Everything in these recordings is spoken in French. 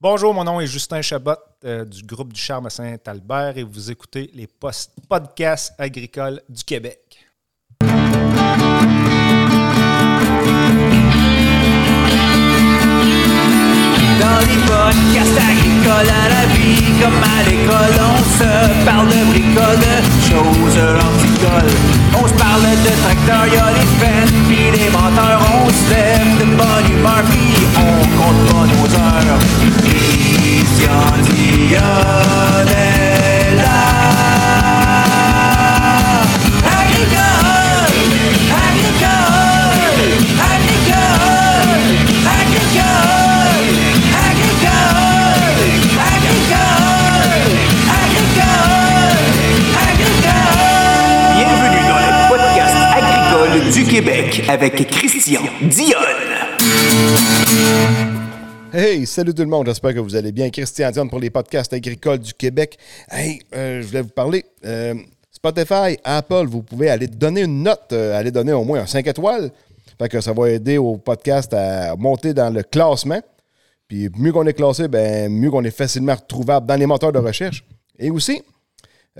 Bonjour, mon nom est Justin Chabot euh, du groupe du Charme à Saint-Albert et vous écoutez les podcasts agricoles du Québec. Comme à l'école, on se parle de bricoles, de choses anticoles. On se parle de tracteurs, y'a les fans, pis les menteurs, on se lève de bonne humeur, pis on compte pas nos heures. Christian Dion Québec avec Christian Dionne. Hey, salut tout le monde, j'espère que vous allez bien. Christian Dion pour les podcasts agricoles du Québec. Hey, euh, je voulais vous parler. euh, Spotify, Apple, vous pouvez aller donner une note, euh, aller donner au moins un 5 étoiles. Fait que ça va aider au podcast à monter dans le classement. Puis mieux qu'on est classé, ben, mieux qu'on est facilement retrouvable dans les moteurs de recherche. Et aussi,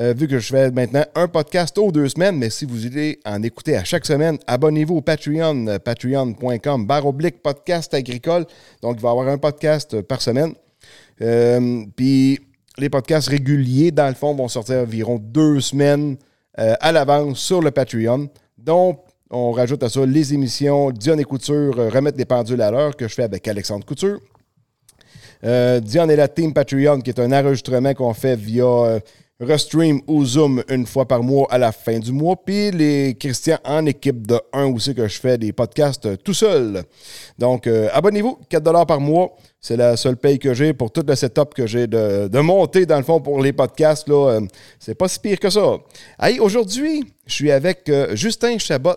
euh, vu que je fais maintenant un podcast aux deux semaines, mais si vous voulez en écouter à chaque semaine, abonnez-vous au Patreon, euh, patreon.com, barre oblique podcast agricole. Donc, il va y avoir un podcast euh, par semaine. Puis, les podcasts réguliers, dans le fond, vont sortir environ deux semaines à l'avance sur le Patreon. Donc, on rajoute à ça les émissions Dion et Couture, remettre des pendules à l'heure que je fais avec Alexandre Couture. Dion et la team Patreon, qui est un enregistrement qu'on fait via Restream ou Zoom une fois par mois à la fin du mois. Puis les Christians en équipe de 1 aussi que je fais des podcasts euh, tout seul. Donc, euh, abonnez-vous, 4 par mois. C'est la seule paye que j'ai pour tout le setup que j'ai de, de monter, dans le fond, pour les podcasts. Là, Euh, c'est pas si pire que ça. Hey, aujourd'hui, je suis avec Justin Chabot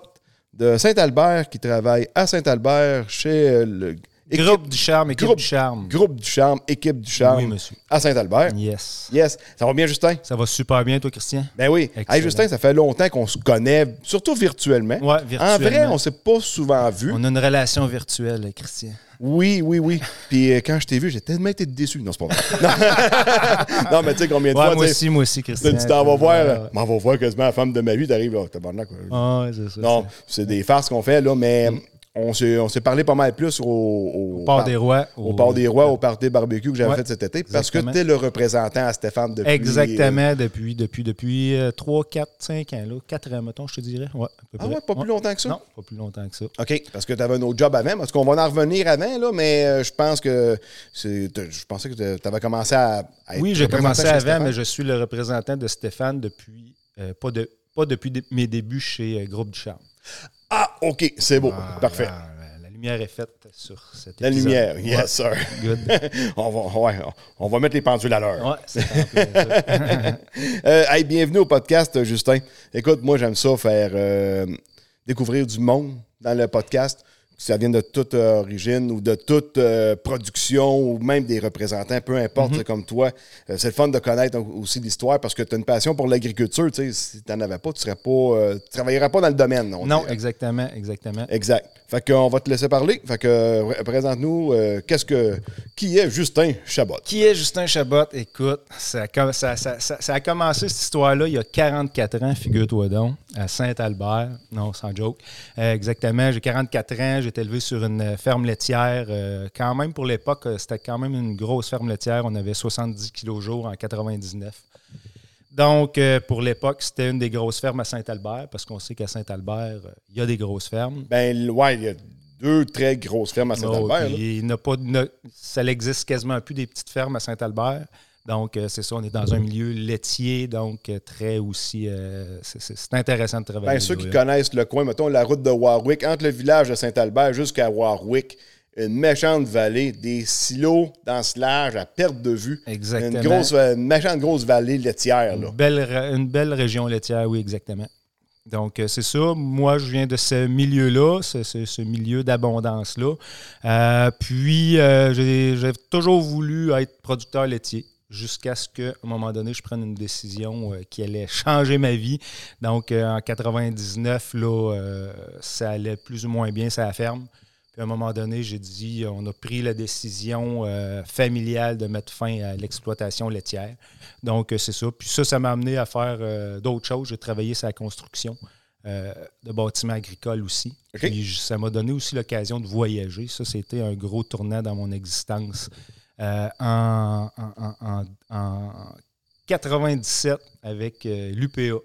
de Saint-Albert qui travaille à Saint-Albert chez euh, Groupe du Charme, équipe Groupe- du Charme. Groupe du Charme, équipe du Charme Oui, monsieur. à Saint-Albert. Yes. Yes. Ça va bien, Justin? Ça va super bien, toi, Christian? Ben oui. Hey, Justin, ça fait longtemps qu'on se connaît, surtout virtuellement. En virtuellement. vrai, on s'est pas souvent vu. On a une relation virtuelle, Christian. Oui, oui, oui. Puis euh, quand je t'ai vu, j'ai tellement été déçu. Non, c'est pas vrai. non. Non, mais tu sais, combien de Ouais, fois, moi aussi, moi aussi, Christian. tu t'en vas voir, Ouais, m'en va voir quasiment la femme de ma vie, t'arrives, là, tabarnak. quoi. Ah, c'est ça. Non, c'est des farces qu'on fait, là, mais s'est on s'est parlé pas mal plus au, au, Au Port des Rois. au Port des Rois, au party barbecue que j'avais Ouais, fait cet été, parce que tu es le représentant à Stéphane depuis. euh, Exactement, depuis, depuis, depuis euh, 3, 4, 5 ans, là. 4 ans, mettons, je te dirais. Ouais, à peu Ah près. ouais, pas plus longtemps que ça? Non, pas plus longtemps que ça. OK, parce que tu avais un autre job avant, parce qu'on va en revenir avant, là, mais euh, je pense que je pensais que tu avais commencé à, à être Oui, j'ai commencé avant, mais je suis le représentant de Stéphane depuis, euh, pas, de, pas depuis mes débuts chez euh, Groupe du Charme. Ah, OK, c'est beau, Ah, parfait. La, la lumière est faite sur cette La lumière, yes, sir. Good. on, va, ouais, on va mettre les pendules à l'heure. Ouais, c'est. Euh, hey, bienvenue au podcast, Justin. Écoute, moi, j'aime ça faire euh, découvrir du monde dans le podcast. Ça vienne de toute euh, origine ou de toute euh, production ou même des représentants, peu importe, Mhm. c'est comme toi. Euh, c'est le fun de connaître aussi l'histoire parce que tu as une passion pour l'agriculture. Si tu n'en avais pas, tu ne euh, tu travaillerais pas dans le domaine. on non, dirait. exactement, exactement. Exact. Fait qu'on va te laisser parler. Fait que euh, présente-nous euh, qu'est-ce que qui est Justin Chabot? Qui est Justin Chabot? Écoute, ça ça- ça- ça- ça a commencé cette histoire-là il y a 44 ans, figure-toi donc, à Saint-Albert. Non, sans joke. Euh, exactement, j'ai 44 ans, j'ai été élevé sur une euh, ferme laitière. euh, quand même, pour l'époque, euh, c'était quand même une grosse ferme laitière. On avait 70 kilos jour en 99. Donc, euh, pour l'époque, c'était une des grosses fermes à Saint-Albert, parce qu'on sait qu'à Saint-Albert, il y a des grosses fermes. Ben, ouais, il y a deux très grosses fermes à Oh, Saint-Albert. il n'a pas, ça n'existe quasiment plus des petites fermes à Saint-Albert. Donc, euh, c'est ça, on est dans un milieu laitier, donc euh, très aussi. euh, c'est- intéressant de travailler. Ben, ceux qui connaissent le coin, mettons la route de Warwick, entre le village de Saint-Albert jusqu'à Warwick, une méchante vallée, des silos d'ensilage à perte de vue. Exactement. Une, grosse, une méchante grosse vallée laitière. Là. Une belle, ra- une belle région laitière, oui, exactement. Donc, c'est ça. Moi, je viens de ce milieu-là, ce, ce- ce milieu d'abondance-là. Euh, puis, euh, j'ai toujours voulu être producteur laitier jusqu'à ce qu'à un moment donné, je prenne une décision euh, qui allait changer ma vie. Donc, euh, en 99, là, euh, ça allait plus ou moins bien, ça la ferme. Puis à un moment donné, j'ai dit, on a pris la décision familiale de mettre fin à l'exploitation laitière. Donc, c'est ça. Puis ça, ça m'a amené à faire d'autres choses. J'ai travaillé sur la construction euh, de bâtiments agricoles aussi. Puis ça m'a donné aussi l'occasion de voyager. Ça, c'était un gros tournant dans mon existence. Euh, en, en- en- en- en 97, avec euh, l'UPA,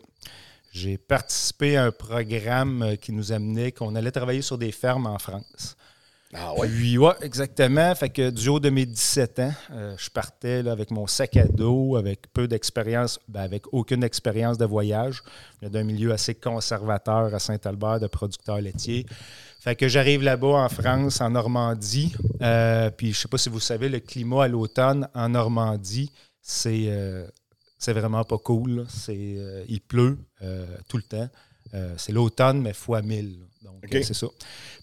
j'ai participé à un programme euh, qui nous amenait qu'on allait travailler sur des fermes en France. Ah ouais? Puis, ouais, exactement. Fait que du haut de mes 17 ans, euh, je partais là, avec mon sac à dos, avec peu d'expérience, ben, avec aucune expérience de voyage. D'un milieu assez conservateur à Saint-Albert de producteurs laitiers. Fait que j'arrive là-bas en France, en Normandie. Euh, puis je sais pas si vous savez, le climat à l'automne en Normandie, c'est euh, c'est vraiment pas cool. C'est, euh, il pleut tout le temps. C'est l'automne, mais fois 1000. là. Donc, c'est ça.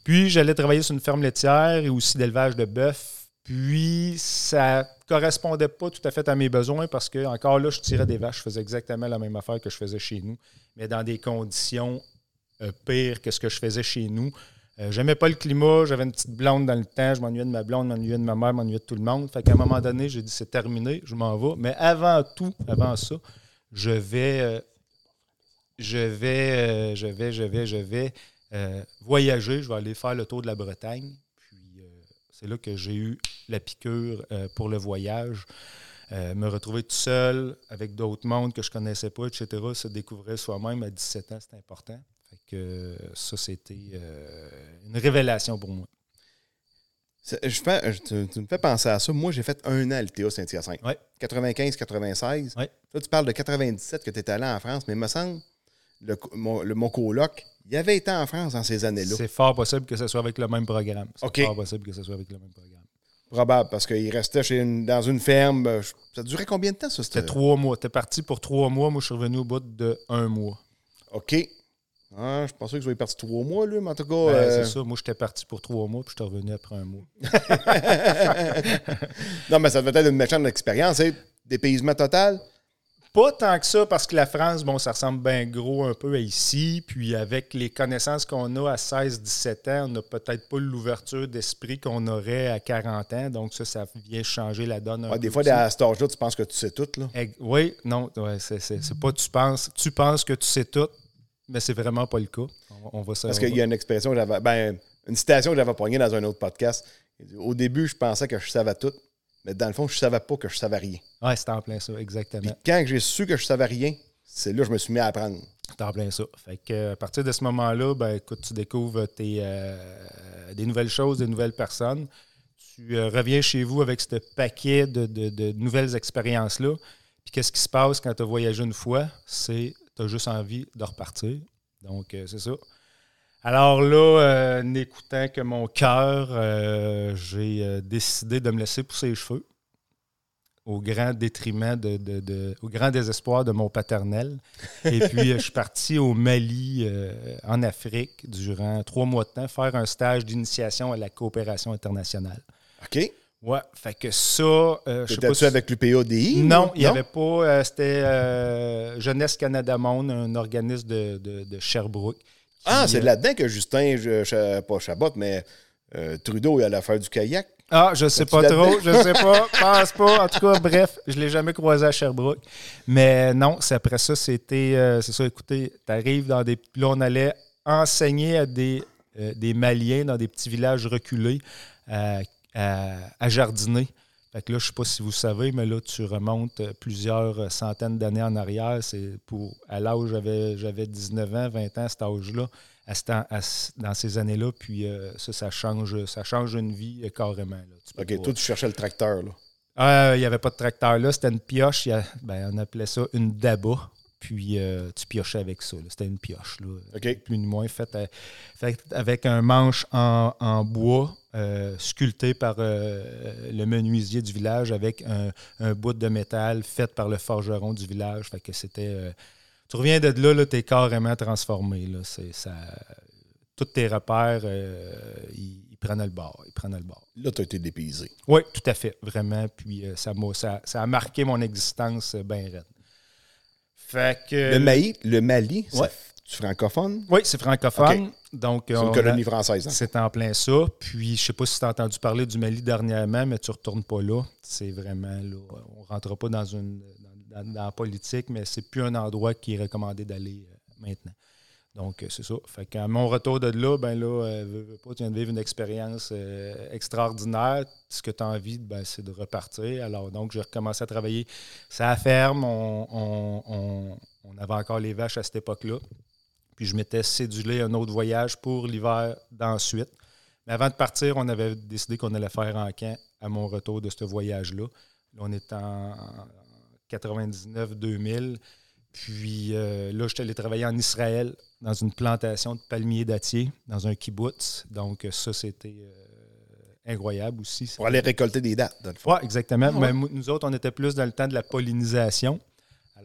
Puis, j'allais travailler sur une ferme laitière et aussi d'élevage de bœuf. Puis, ça correspondait pas tout à fait à mes besoins parce que, encore là, je tirais des vaches. Je faisais exactement la même affaire que je faisais chez nous, mais dans des conditions pires que ce que je faisais chez nous. Euh, J'aimais pas le climat, j'avais une petite blonde dans le temps, je m'ennuyais de ma blonde, m'ennuyais de ma mère, m'ennuyais de tout le monde. Fait qu'à un moment donné, j'ai dit c'est terminé, je m'en vais. Mais avant tout, avant ça, je vais, euh, je vais, euh, je vais, je vais, je vais euh, voyager. Je vais aller faire le tour de la Bretagne. Puis euh, c'est là que j'ai eu la piqûre euh, pour le voyage. Euh, me retrouver tout seul avec d'autres mondes que je connaissais pas, etc. Se découvrir soi-même à 17 ans, c'est important. Que euh, ça, c'était euh, une révélation pour moi. Je fais, je- tu, tu me fais penser à ça. Moi, j'ai fait un an à l'ITA Saint-Hyacinthe. Ouais. 95-96. Ouais. Là, tu parles de 97 que tu étais allé en France, mais il me semble, le, mon, le- mon coloc, il avait été en France dans ces années-là. C'est fort possible que ce soit avec le même programme. C'est fort possible que ce soit avec le même programme. Probable, parce qu'il restait chez une- dans une ferme. euh, Ça durait combien de temps, ça? C'était trois mois. T'es parti pour trois mois. Moi, je suis revenu au bout de un mois. OK. Ah, je pensais que vous avez parti trois mois, là, mais en tout cas. Ben, euh, C'est ça. Moi, j'étais parti pour trois mois, puis je suis revenu après un mois. non, mais ça devait être une méchante expérience, hein? Dépaysement total? Pas tant que ça, parce que la France, bon, ça ressemble bien gros un peu à ici. Puis avec les connaissances qu'on a à 16-17 ans, on n'a peut-être pas l'ouverture d'esprit qu'on aurait à 40 ans. Donc ça, ça vient changer la donne un Ouais, peu des fois, à cet âge-là, tu penses que tu sais tout, là. Oui, non, ouais, c'est pas tu penses. Tu penses que tu sais tout, mais c'est vraiment pas le cas. On, on va se- Parce on qu'il y a une expression que j'avais. Ben, une citation que j'avais poignée dans un autre podcast. Au début, je pensais que je savais tout, mais dans le fond, je savais pas que je savais rien. Ouais, c'est en plein ça, Puis exactement. quand j'ai su que je savais rien, c'est là que je me suis mis à apprendre. C'est en plein ça. Fait que, euh, à partir de ce moment-là, ben, écoute, tu découvres tes, euh, des nouvelles choses, des nouvelles personnes. Tu euh, reviens chez vous avec ce paquet de, de- de nouvelles expériences-là. Puis qu'est-ce qui se passe quand tu as voyagé une fois? C'est tu as juste envie de repartir. Donc, euh, c'est ça. Alors là, euh, n'écoutant que mon cœur, euh, j'ai décidé de me laisser pousser les cheveux au grand détriment, de, de- de- au grand désespoir de mon paternel. Et puis, je suis parti au Mali, en Afrique, durant trois mois de temps, faire un stage d'initiation à la coopération internationale. OK? Ouais, fait que ça, euh, je sais pas T'étais-tu si- avec l'UPADI? non, il n'y avait pas. euh, C'était euh, Jeunesse Canada Monde, un organisme de, de- de Sherbrooke. qui, Ah, c'est euh, là-dedans que Justin, je, je- pas Chabot, mais Trudeau, il allait faire du kayak. Ah, je sais pas trop, je sais pas, pense pas. En tout cas, bref, je l'ai jamais croisé à Sherbrooke. Mais non, c'est après ça, c'était, c'est ça, écoutez, t'arrives dans des... Là, on allait enseigner à des, des Maliens dans des petits villages reculés à, jardiner. Fait que là, je sais pas si vous savez, mais là, tu remontes euh, plusieurs centaines d'années en arrière. C'est pour à l'âge où j'avais, j'avais 19 ans, 20 ans, à cet âge-là, à ce temps- à dans ces années-là. Puis euh, ça, ça change, ça change une vie euh, carrément. là. Tu OK, toi, tu cherchais le tracteur, là. Ah, il n'y avait pas de tracteur là, c'était une pioche. a- ben, on appelait ça une daba. Puis euh, tu piochais avec ça. C'était une pioche. Là, plus ni moins, faite, à- faite avec un manche en, en bois, euh, sculpté par euh, le menuisier du village, avec un, un bout de métal fait par le forgeron du village. Fait que c'était. euh, tu reviens de là, là tu es carrément transformé. Là. C'est, ça, tous tes repères, euh, ils, prenaient le bord. Le bord. Là, tu as été dépaysé. Oui, tout à fait, vraiment. Puis euh, ça, m'a, ça, ça a marqué mon existence bien raide. Fait que. Le, Mali, le Mali, Ouais. tu francophone? Oui, c'est francophone. Donc, C'est une a- colonie française. hein? C'est en plein ça. Puis, je sais pas si tu as entendu parler du Mali dernièrement, mais tu retournes pas là. C'est vraiment là. On rentre pas dans une dans, dans- dans la politique, mais c'est plus un endroit qui est recommandé d'aller euh, maintenant. Donc, euh, c'est ça. Fait qu'à mon retour de là, ben là, euh, pas, tu viens de vivre une expérience euh, extraordinaire. Ce que tu as envie, ben, c'est de repartir. Alors, donc, j'ai recommencé à travailler sur la ferme. On avait encore les vaches à cette époque-là. Puis je m'étais cédulé un autre voyage pour l'hiver d'ensuite. Mais avant de partir, on avait décidé qu'on allait faire en camp à mon retour de ce voyage-là. Là, on est en 99-2000. Puis euh, là, je suis allé travailler en Israël dans une plantation de palmiers dattiers, dans un kibbutz. Donc ça, c'était euh, incroyable aussi. Pour aller récolter des dates, dans le fond. Oui, exactement. Ah ouais. Mais nous autres, on était plus dans le temps de la pollinisation.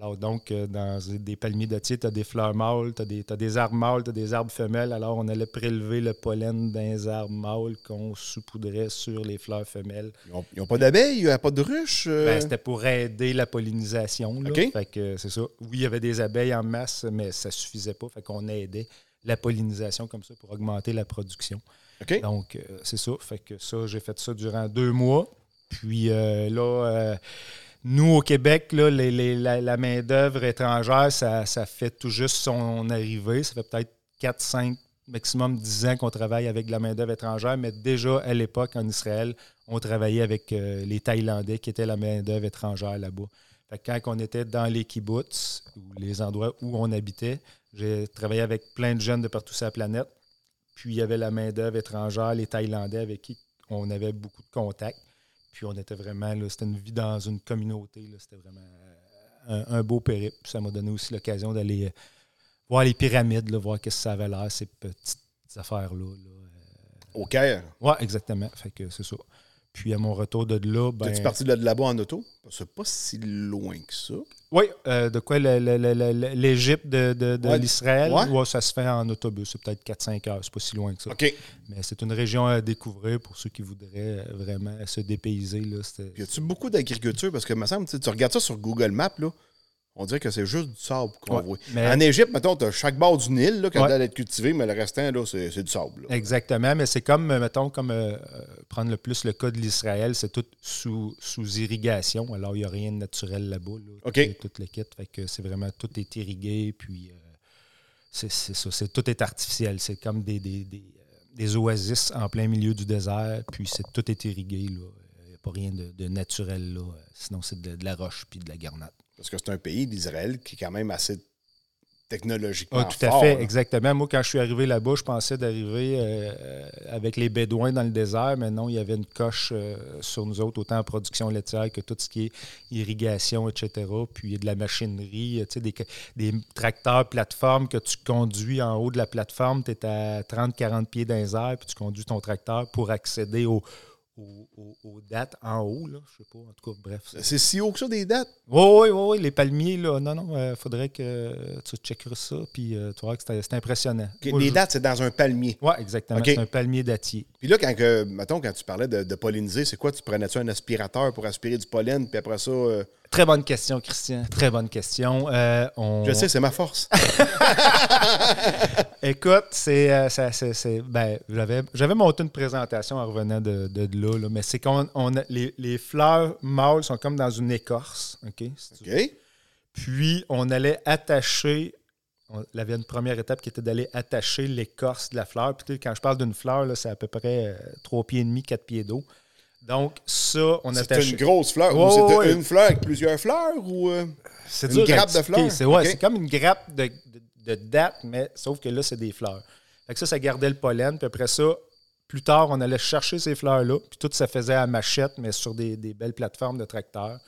Alors, donc, euh, dans des palmiers dattiers, tu as des fleurs mâles, tu as, des- t'as des arbres mâles, tu as des arbres femelles. Alors, on allait prélever le pollen d'un arbres mâles qu'on saupoudrait sur les fleurs femelles. Ils n'ont pas d'abeilles, il n'y a pas de ruches. euh? Ben, C'était pour aider la pollinisation. là. OK. Fait que c'est ça. Oui, il y avait des abeilles en masse, mais ça suffisait pas. Fait qu'on aidait la pollinisation comme ça pour augmenter la production. OK. Donc, euh, c'est ça. Fait que ça, j'ai fait ça durant deux mois. Puis euh, là, euh, nous, au Québec, là, les- les- la, main-d'œuvre étrangère, ça, ça fait tout juste son arrivée. Ça fait peut-être 4, 5, maximum 10 ans qu'on travaille avec la main-d'œuvre étrangère, mais déjà à l'époque, en Israël, on travaillait avec euh, les Thaïlandais qui étaient la main-d'œuvre étrangère là-bas. Quand on était dans les kibbutz, ou les endroits où on habitait, j'ai travaillé avec plein de jeunes de partout sur la planète. Puis il y avait la main-d'œuvre étrangère, les Thaïlandais avec qui on avait beaucoup de contacts. Puis on était vraiment, là, c'était une vie dans une communauté. C'était vraiment euh, un, un beau périple. Puis ça m'a donné aussi l'occasion d'aller euh, voir les pyramides, là, voir qu'est-ce que ça avait l'air, ces petites affaires-là. là. Au Caire. Ouais, exactement. Fait que c'est ça. Puis à mon retour de là, ben. T'es-tu parti de là-bas en auto? C'est pas si loin que ça. Oui, euh, de quoi l'Égypte de, de- de Ouais. l'Israël? Ouais. Ouais, ça se fait en autobus. C'est peut-être 4-5 heures. C'est pas si loin que ça. OK. Mais c'est une région à découvrir pour ceux qui voudraient euh, vraiment se dépayser. Là. Puis y a-tu beaucoup d'agriculture? Parce que, me semble, tu regardes ça sur Google Maps, là, on dirait que c'est juste du sable qu'on Ouais, voit. mais- En Égypte, mettons, tu as chaque bord du Nil là, qui a Ouais. l'air d'être cultivé, mais le restant, là, c'est du sable. là. Exactement, mais c'est comme, euh, mettons, comme euh, euh, prendre le plus le cas de l'Israël, c'est tout sous, sous irrigation. Alors, il n'y a rien de naturel là-bas. Là, OK. Tout, le kit. Fait que c'est vraiment, tout est irrigué, puis euh, c'est c'est ça. c'est- tout est artificiel. C'est comme des, des, des, des oasis en plein milieu du désert, puis c'est tout est irrigué. là. Il n'y a pas rien de, de naturel là. Sinon, c'est de, de la roche puis de la garnate. Parce que c'est un pays d'Israël qui est quand même assez technologiquement Ah, tout à fort, fait, là. exactement. Moi, quand je suis arrivé là-bas, je pensais d'arriver euh, euh, avec les Bédouins dans le désert, mais non, il y avait une coche euh, sur nous autres, autant en production laitière que tout ce qui est irrigation, etc. Puis il y a de la machinerie, tu sais, des, des tracteurs plateformes que tu conduis en haut de la plateforme, tu es à 30-40 pieds dans les airs, puis tu conduis ton tracteur pour accéder au- au- au- aux dates en haut, là. Je sais pas, en tout cas, bref. c'est- si haut que ça, des dates? oui, oui, oui, oui, les palmiers, là. Non, non, il faudrait que tu checkeras ça, puis euh, tu vois que c'est impressionnant. Moi, les je- dates, c'est dans un palmier. Oui, exactement. C'est un palmier dattier. Puis là, quand, que, mettons, quand tu parlais de, de polliniser, c'est quoi? Tu prenais-tu un aspirateur pour aspirer du pollen, puis après ça... euh, Très bonne question, Christian. Très bonne question. Euh, on... Je sais, c'est ma force. Écoute, c'est, euh, ben, j'avais, j'avais monté une présentation en revenant de, de, de là, là, mais c'est qu'on on a- les, les fleurs mâles sont comme dans une écorce. OK? Si? Puis, on allait attacher. On, il y avait une première étape qui était d'aller attacher l'écorce de la fleur. Puis, quand je parle d'une fleur, c'est à peu près euh, 3 pieds et demi, 4 pieds d'eau. Donc, ça, on C'est attache. une grosse fleur. Ouais, ou ouais, ouais. une fleur avec plusieurs fleurs? ou euh, C'est une dur grappe de fleurs? C'est, ouais, comme une grappe de, de, mais sauf que là, c'est des fleurs. Fait que ça, ça gardait le pollen. Puis après ça, plus tard, on allait chercher ces fleurs-là. Puis tout ça faisait à machette, mais sur des, des belles plateformes de tracteurs.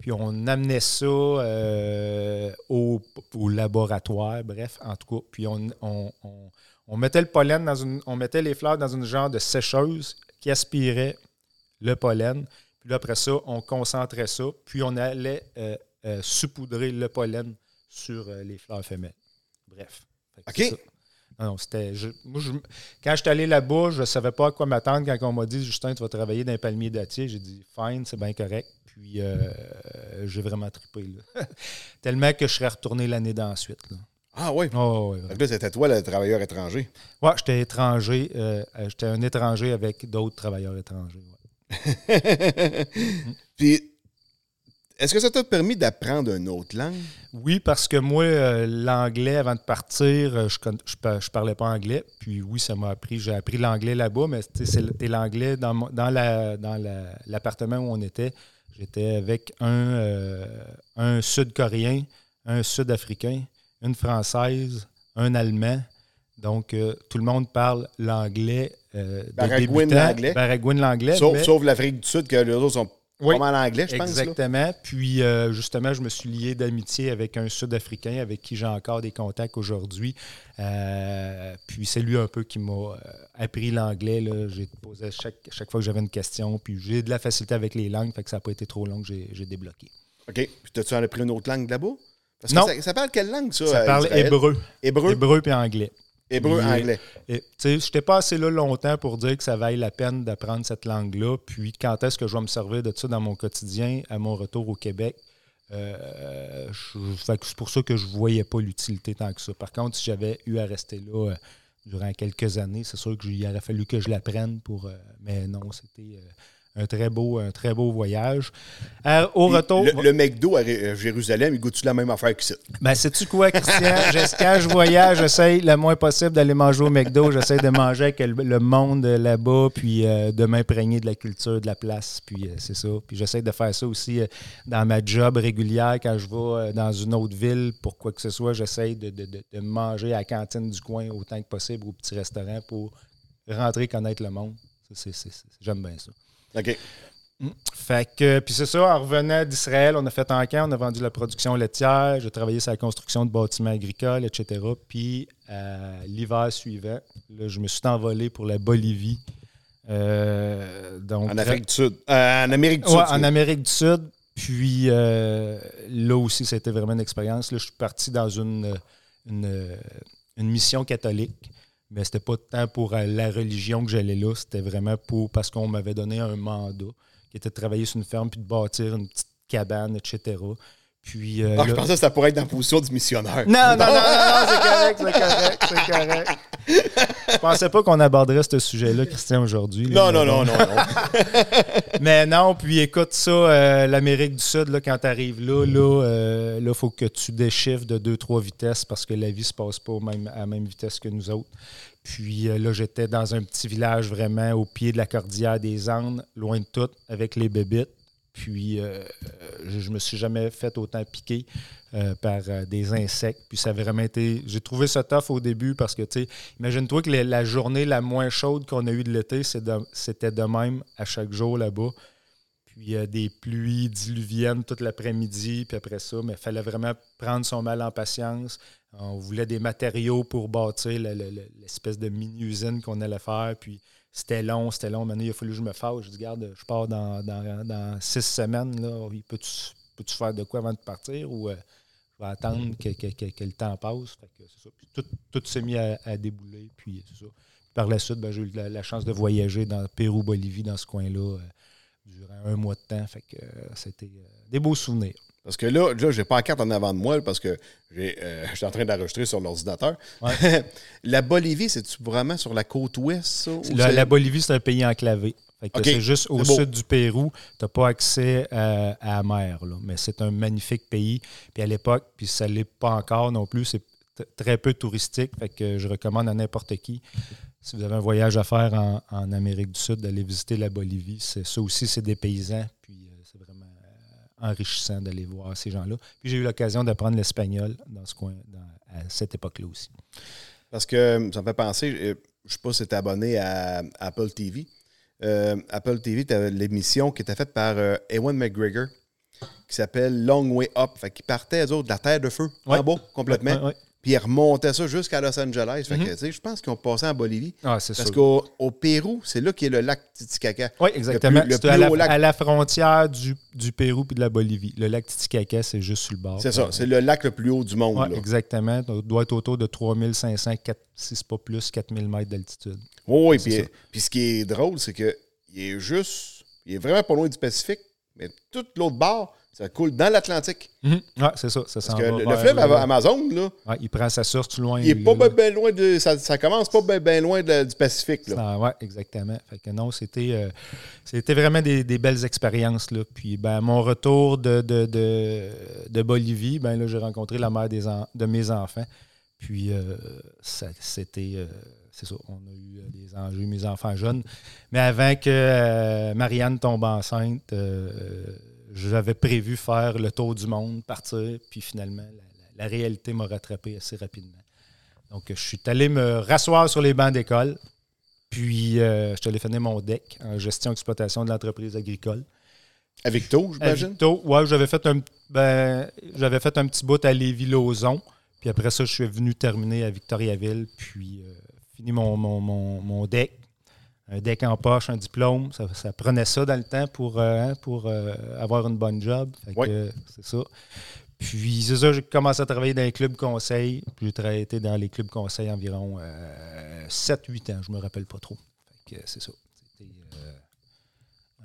Puis on amenait ça euh, au, au laboratoire, bref, en tout cas. Puis on, on- on- on mettait le pollen dans une. On mettait les fleurs dans une genre de sécheuse qui aspirait le pollen. Puis là, après ça, on concentrait ça. Puis on allait euh, euh, saupoudrer le pollen sur euh, les fleurs femelles. Bref. OK. Non, non, c'était. quand je suis allé là-bas, je ne savais pas à quoi m'attendre quand on m'a dit Justin, tu vas travailler dans un palmier dattier. J'ai dit fine, c'est bien correct. Puis euh, j'ai vraiment trippé. là. Tellement que je serais retourné l'année d'ensuite. là. Ah oui. Oh, que là, c'était toi le travailleur étranger. Ouais, j'étais étranger. euh, j'étais un étranger avec d'autres travailleurs étrangers. ouais. Puis, est-ce que ça t'a permis d'apprendre une autre langue? Oui, parce que moi, euh, l'anglais, avant de partir, euh, je, je parlais pas anglais. Puis oui, ça m'a appris. J'ai appris l'anglais là-bas, mais c'est l'anglais dans, l'appartement où on était. J'étais avec un, euh, un Sud-Coréen, un Sud-Africain, une Française, un Allemand. Donc, tout le monde parle l'anglais. Euh, de l'anglais. Sauf, mais- sauf l'Afrique du Sud, que les autres sont Oui. pas mal anglais, je pense. là. Exactement. Puis, euh, justement, je me suis lié d'amitié avec un Sud-Africain avec qui j'ai encore des contacts aujourd'hui. Euh, puis, c'est lui un peu qui m'a appris l'anglais. J'ai posé chaque, chaque fois que j'avais une question. Puis, j'ai de la facilité avec les langues, fait que ça n'a pas été trop long que j'ai débloqué. OK. Puis, t'as-tu en appris une autre langue là-bas? Non. que ça, ça parle quelle langue, ça? Ça parle hébreu. Hébreu? Hébreu puis anglais. Hébreu, anglais. Tu sais, je n'étais pas assez là longtemps pour dire que ça vaille la peine d'apprendre cette langue-là. Puis quand est-ce que je vais me servir de ça dans mon quotidien à mon retour au Québec? Euh, c'est pour ça que je ne voyais pas l'utilité tant que ça. Par contre, si j'avais eu à rester là euh, durant quelques années, c'est sûr qu'il aurait fallu que je l'apprenne pour. euh, mais non, c'était un très beau, un très beau voyage. Euh, au retour. Le, le McDo à euh, Jérusalem, il goûte-tu la même affaire qu'ici? Ben, sais-tu quoi, Christian? Quand je voyage, j'essaye le moins possible d'aller manger au McDo. J'essaie de manger avec le, le monde là-bas, puis euh, de m'imprégner de la culture de la place. Puis euh, c'est ça. Puis j'essaie de faire ça aussi dans ma job régulière. Quand je vais dans une autre ville, pour quoi que ce soit, j'essaie de, de- de- de manger à la cantine du coin autant que possible, au petit restaurant, pour rentrer connaître le monde. Ça, J'aime bien ça. OK. Fait que, puis c'est ça, en revenant d'Israël, on a fait en camp, on a vendu la production laitière, j'ai travaillé sur la construction de bâtiments agricoles, etc. Puis euh, l'hiver suivant, là, je me suis envolé pour la Bolivie. Euh, donc, En Afrique du Sud. Euh, en Amérique du Ouais, Sud. en Amérique du Sud. Puis là aussi, c'était vraiment une expérience. Là, je suis parti dans une, une, une mission catholique, mais c'était pas tant pour euh, la religion que j'allais là, c'était vraiment pour parce qu'on m'avait donné un mandat qui était de travailler sur une ferme puis de bâtir une petite cabane, etc. Puis euh, Ah, je là- pensais que ça pourrait être dans la position du missionnaire. non, non, non, non, non, c'est correct, c'est correct, c'est correct. Je pensais pas qu'on aborderait ce sujet-là, Christian, aujourd'hui. là, Non, non, non, non, non. Mais non, puis écoute ça, euh, l'Amérique du Sud, là, quand tu arrives là, il là, faut que tu déchiffres de 2-3 vitesses parce que la vie se passe pas au même, à la même vitesse que nous autres. Puis euh, là, j'étais dans un petit village vraiment au pied de la cordillère des Andes, loin de tout, avec les bébites. Puis euh, je, je me suis jamais fait autant piquer euh, par euh, des insectes. Puis ça a vraiment été. J'ai trouvé ça tough au début parce que, tu sais, imagine-toi que la journée la moins chaude qu'on a eue de l'été, c'était de même à chaque jour là-bas. Puis euh, des pluies diluviennes toute l'après-midi, puis après ça, mais il fallait vraiment prendre son mal en patience. On voulait des matériaux pour bâtir le- le- le- l'espèce de mini-usine qu'on allait faire, puis c'était long, c'était long. Maintenant, il a fallu que je me fâche. Je dis, garde, je pars dans, dans- dans six semaines, là. Peux-tu peux-tu faire de quoi avant de partir ou euh, je vais attendre que, que- que- que le temps passe? Fait que c'est ça. Puis tout, tout s'est mis à, à débouler, puis c'est ça. Par la suite, ben, j'ai eu la, la chance de voyager dans Pérou, Bolivie, dans ce coin-là, euh, durant un mois de temps. Fait que euh, c'était des beaux souvenirs. Parce que là, là j'ai pas la carte en avant de moi parce que euh, je suis en train d'enregistrer sur l'ordinateur. la Bolivie, c'est-tu vraiment sur la côte ouest, ça? ou La, Bolivie, c'est un pays enclavé. C'est juste au sud du Pérou. Tu n'as pas accès à, à la mer. là. Mais c'est un magnifique pays. Puis à l'époque, puis ça ne l'est pas encore non plus, c'est très peu touristique. Fait que je recommande à n'importe qui, si vous avez un voyage à faire en, en Amérique du Sud, d'aller visiter la Bolivie. Ça aussi, c'est des paysans. Puis euh, c'est vraiment euh, enrichissant d'aller voir ces gens-là. Puis j'ai eu l'occasion d'apprendre l'espagnol dans ce coin, dans- à cette époque-là aussi. Parce que euh, ça me fait penser, euh, je sais pas si tu es abonné à Apple TV. Euh, Apple TV, tu as l'émission qui était faite par euh, Ewan McGregor qui s'appelle Long Way Up. Fait qu'il partait, eux autres, de la terre de feu, Ouais. en bas, complètement. Ouais, ouais, ouais. Puis ils remontaient ça jusqu'à Los Angeles. Fait que, Mhm. tu sais, je pense qu'ils ont passé en Bolivie. Ah, c'est Parce qu'au au Pérou, c'est là qu'il y a le lac Titicaca. Oui, exactement. Le plus- le C'est plus à, la, haut lac. à la frontière du, du Pérou et de la Bolivie. Le lac Titicaca, c'est juste sur le bord. C'est ça, c'est le lac le plus haut du monde. Ouais, là. exactement. Doit être autour de 3500, 4, si c'est pas plus, 4000 mètres d'altitude. Oui, oui. Puis, puis ce qui est drôle, c'est qu'il est juste, il est vraiment pas loin du Pacifique, mais tout l'autre bord, Ça coule dans l'Atlantique. Mhm. Ouais, c'est ça. ça Parce que le, fleuve le- Amazon, là, Ouais, il prend sa source tout loin. il est pas bien ben loin de. Ça, ça commence pas bien ben loin de- du Pacifique. Ouais, exactement. Fait que non, c'était, euh, c'était vraiment des, des belles expériences. Là. Puis ben, mon retour de, de, de, de Bolivie, ben, là, j'ai rencontré la mère des en- de mes enfants. Puis euh, c'était. euh, c'est ça, on a eu des enjeux, mes enfants jeunes. Mais avant que Marianne tombe enceinte, j'avais prévu faire le tour du monde, partir, puis finalement, la, la- la réalité m'a rattrapé assez rapidement. Donc, je suis allé me rasseoir sur les bancs d'école, puis euh, je suis allé finir mon DEC en gestion exploitation de l'entreprise agricole. Victo, À j'imagine? Victo, ouais, j'avais fait un ben, j'avais fait un petit bout à Lévis-Lauzon. Puis après ça, je suis venu terminer à Victoriaville. Puis euh, fini mon, mon, mon, mon deck. Un deck en poche, un diplôme. Ça, ça prenait ça dans le temps pour, euh, hein, pour euh, avoir une bonne job. Euh, c'est ça. Puis c'est ça, j'ai commencé à travailler dans les clubs conseils. Puis j'ai tra- été dans les clubs conseils environ 7-8 ans. Je me rappelle pas trop. C'est ça. Euh,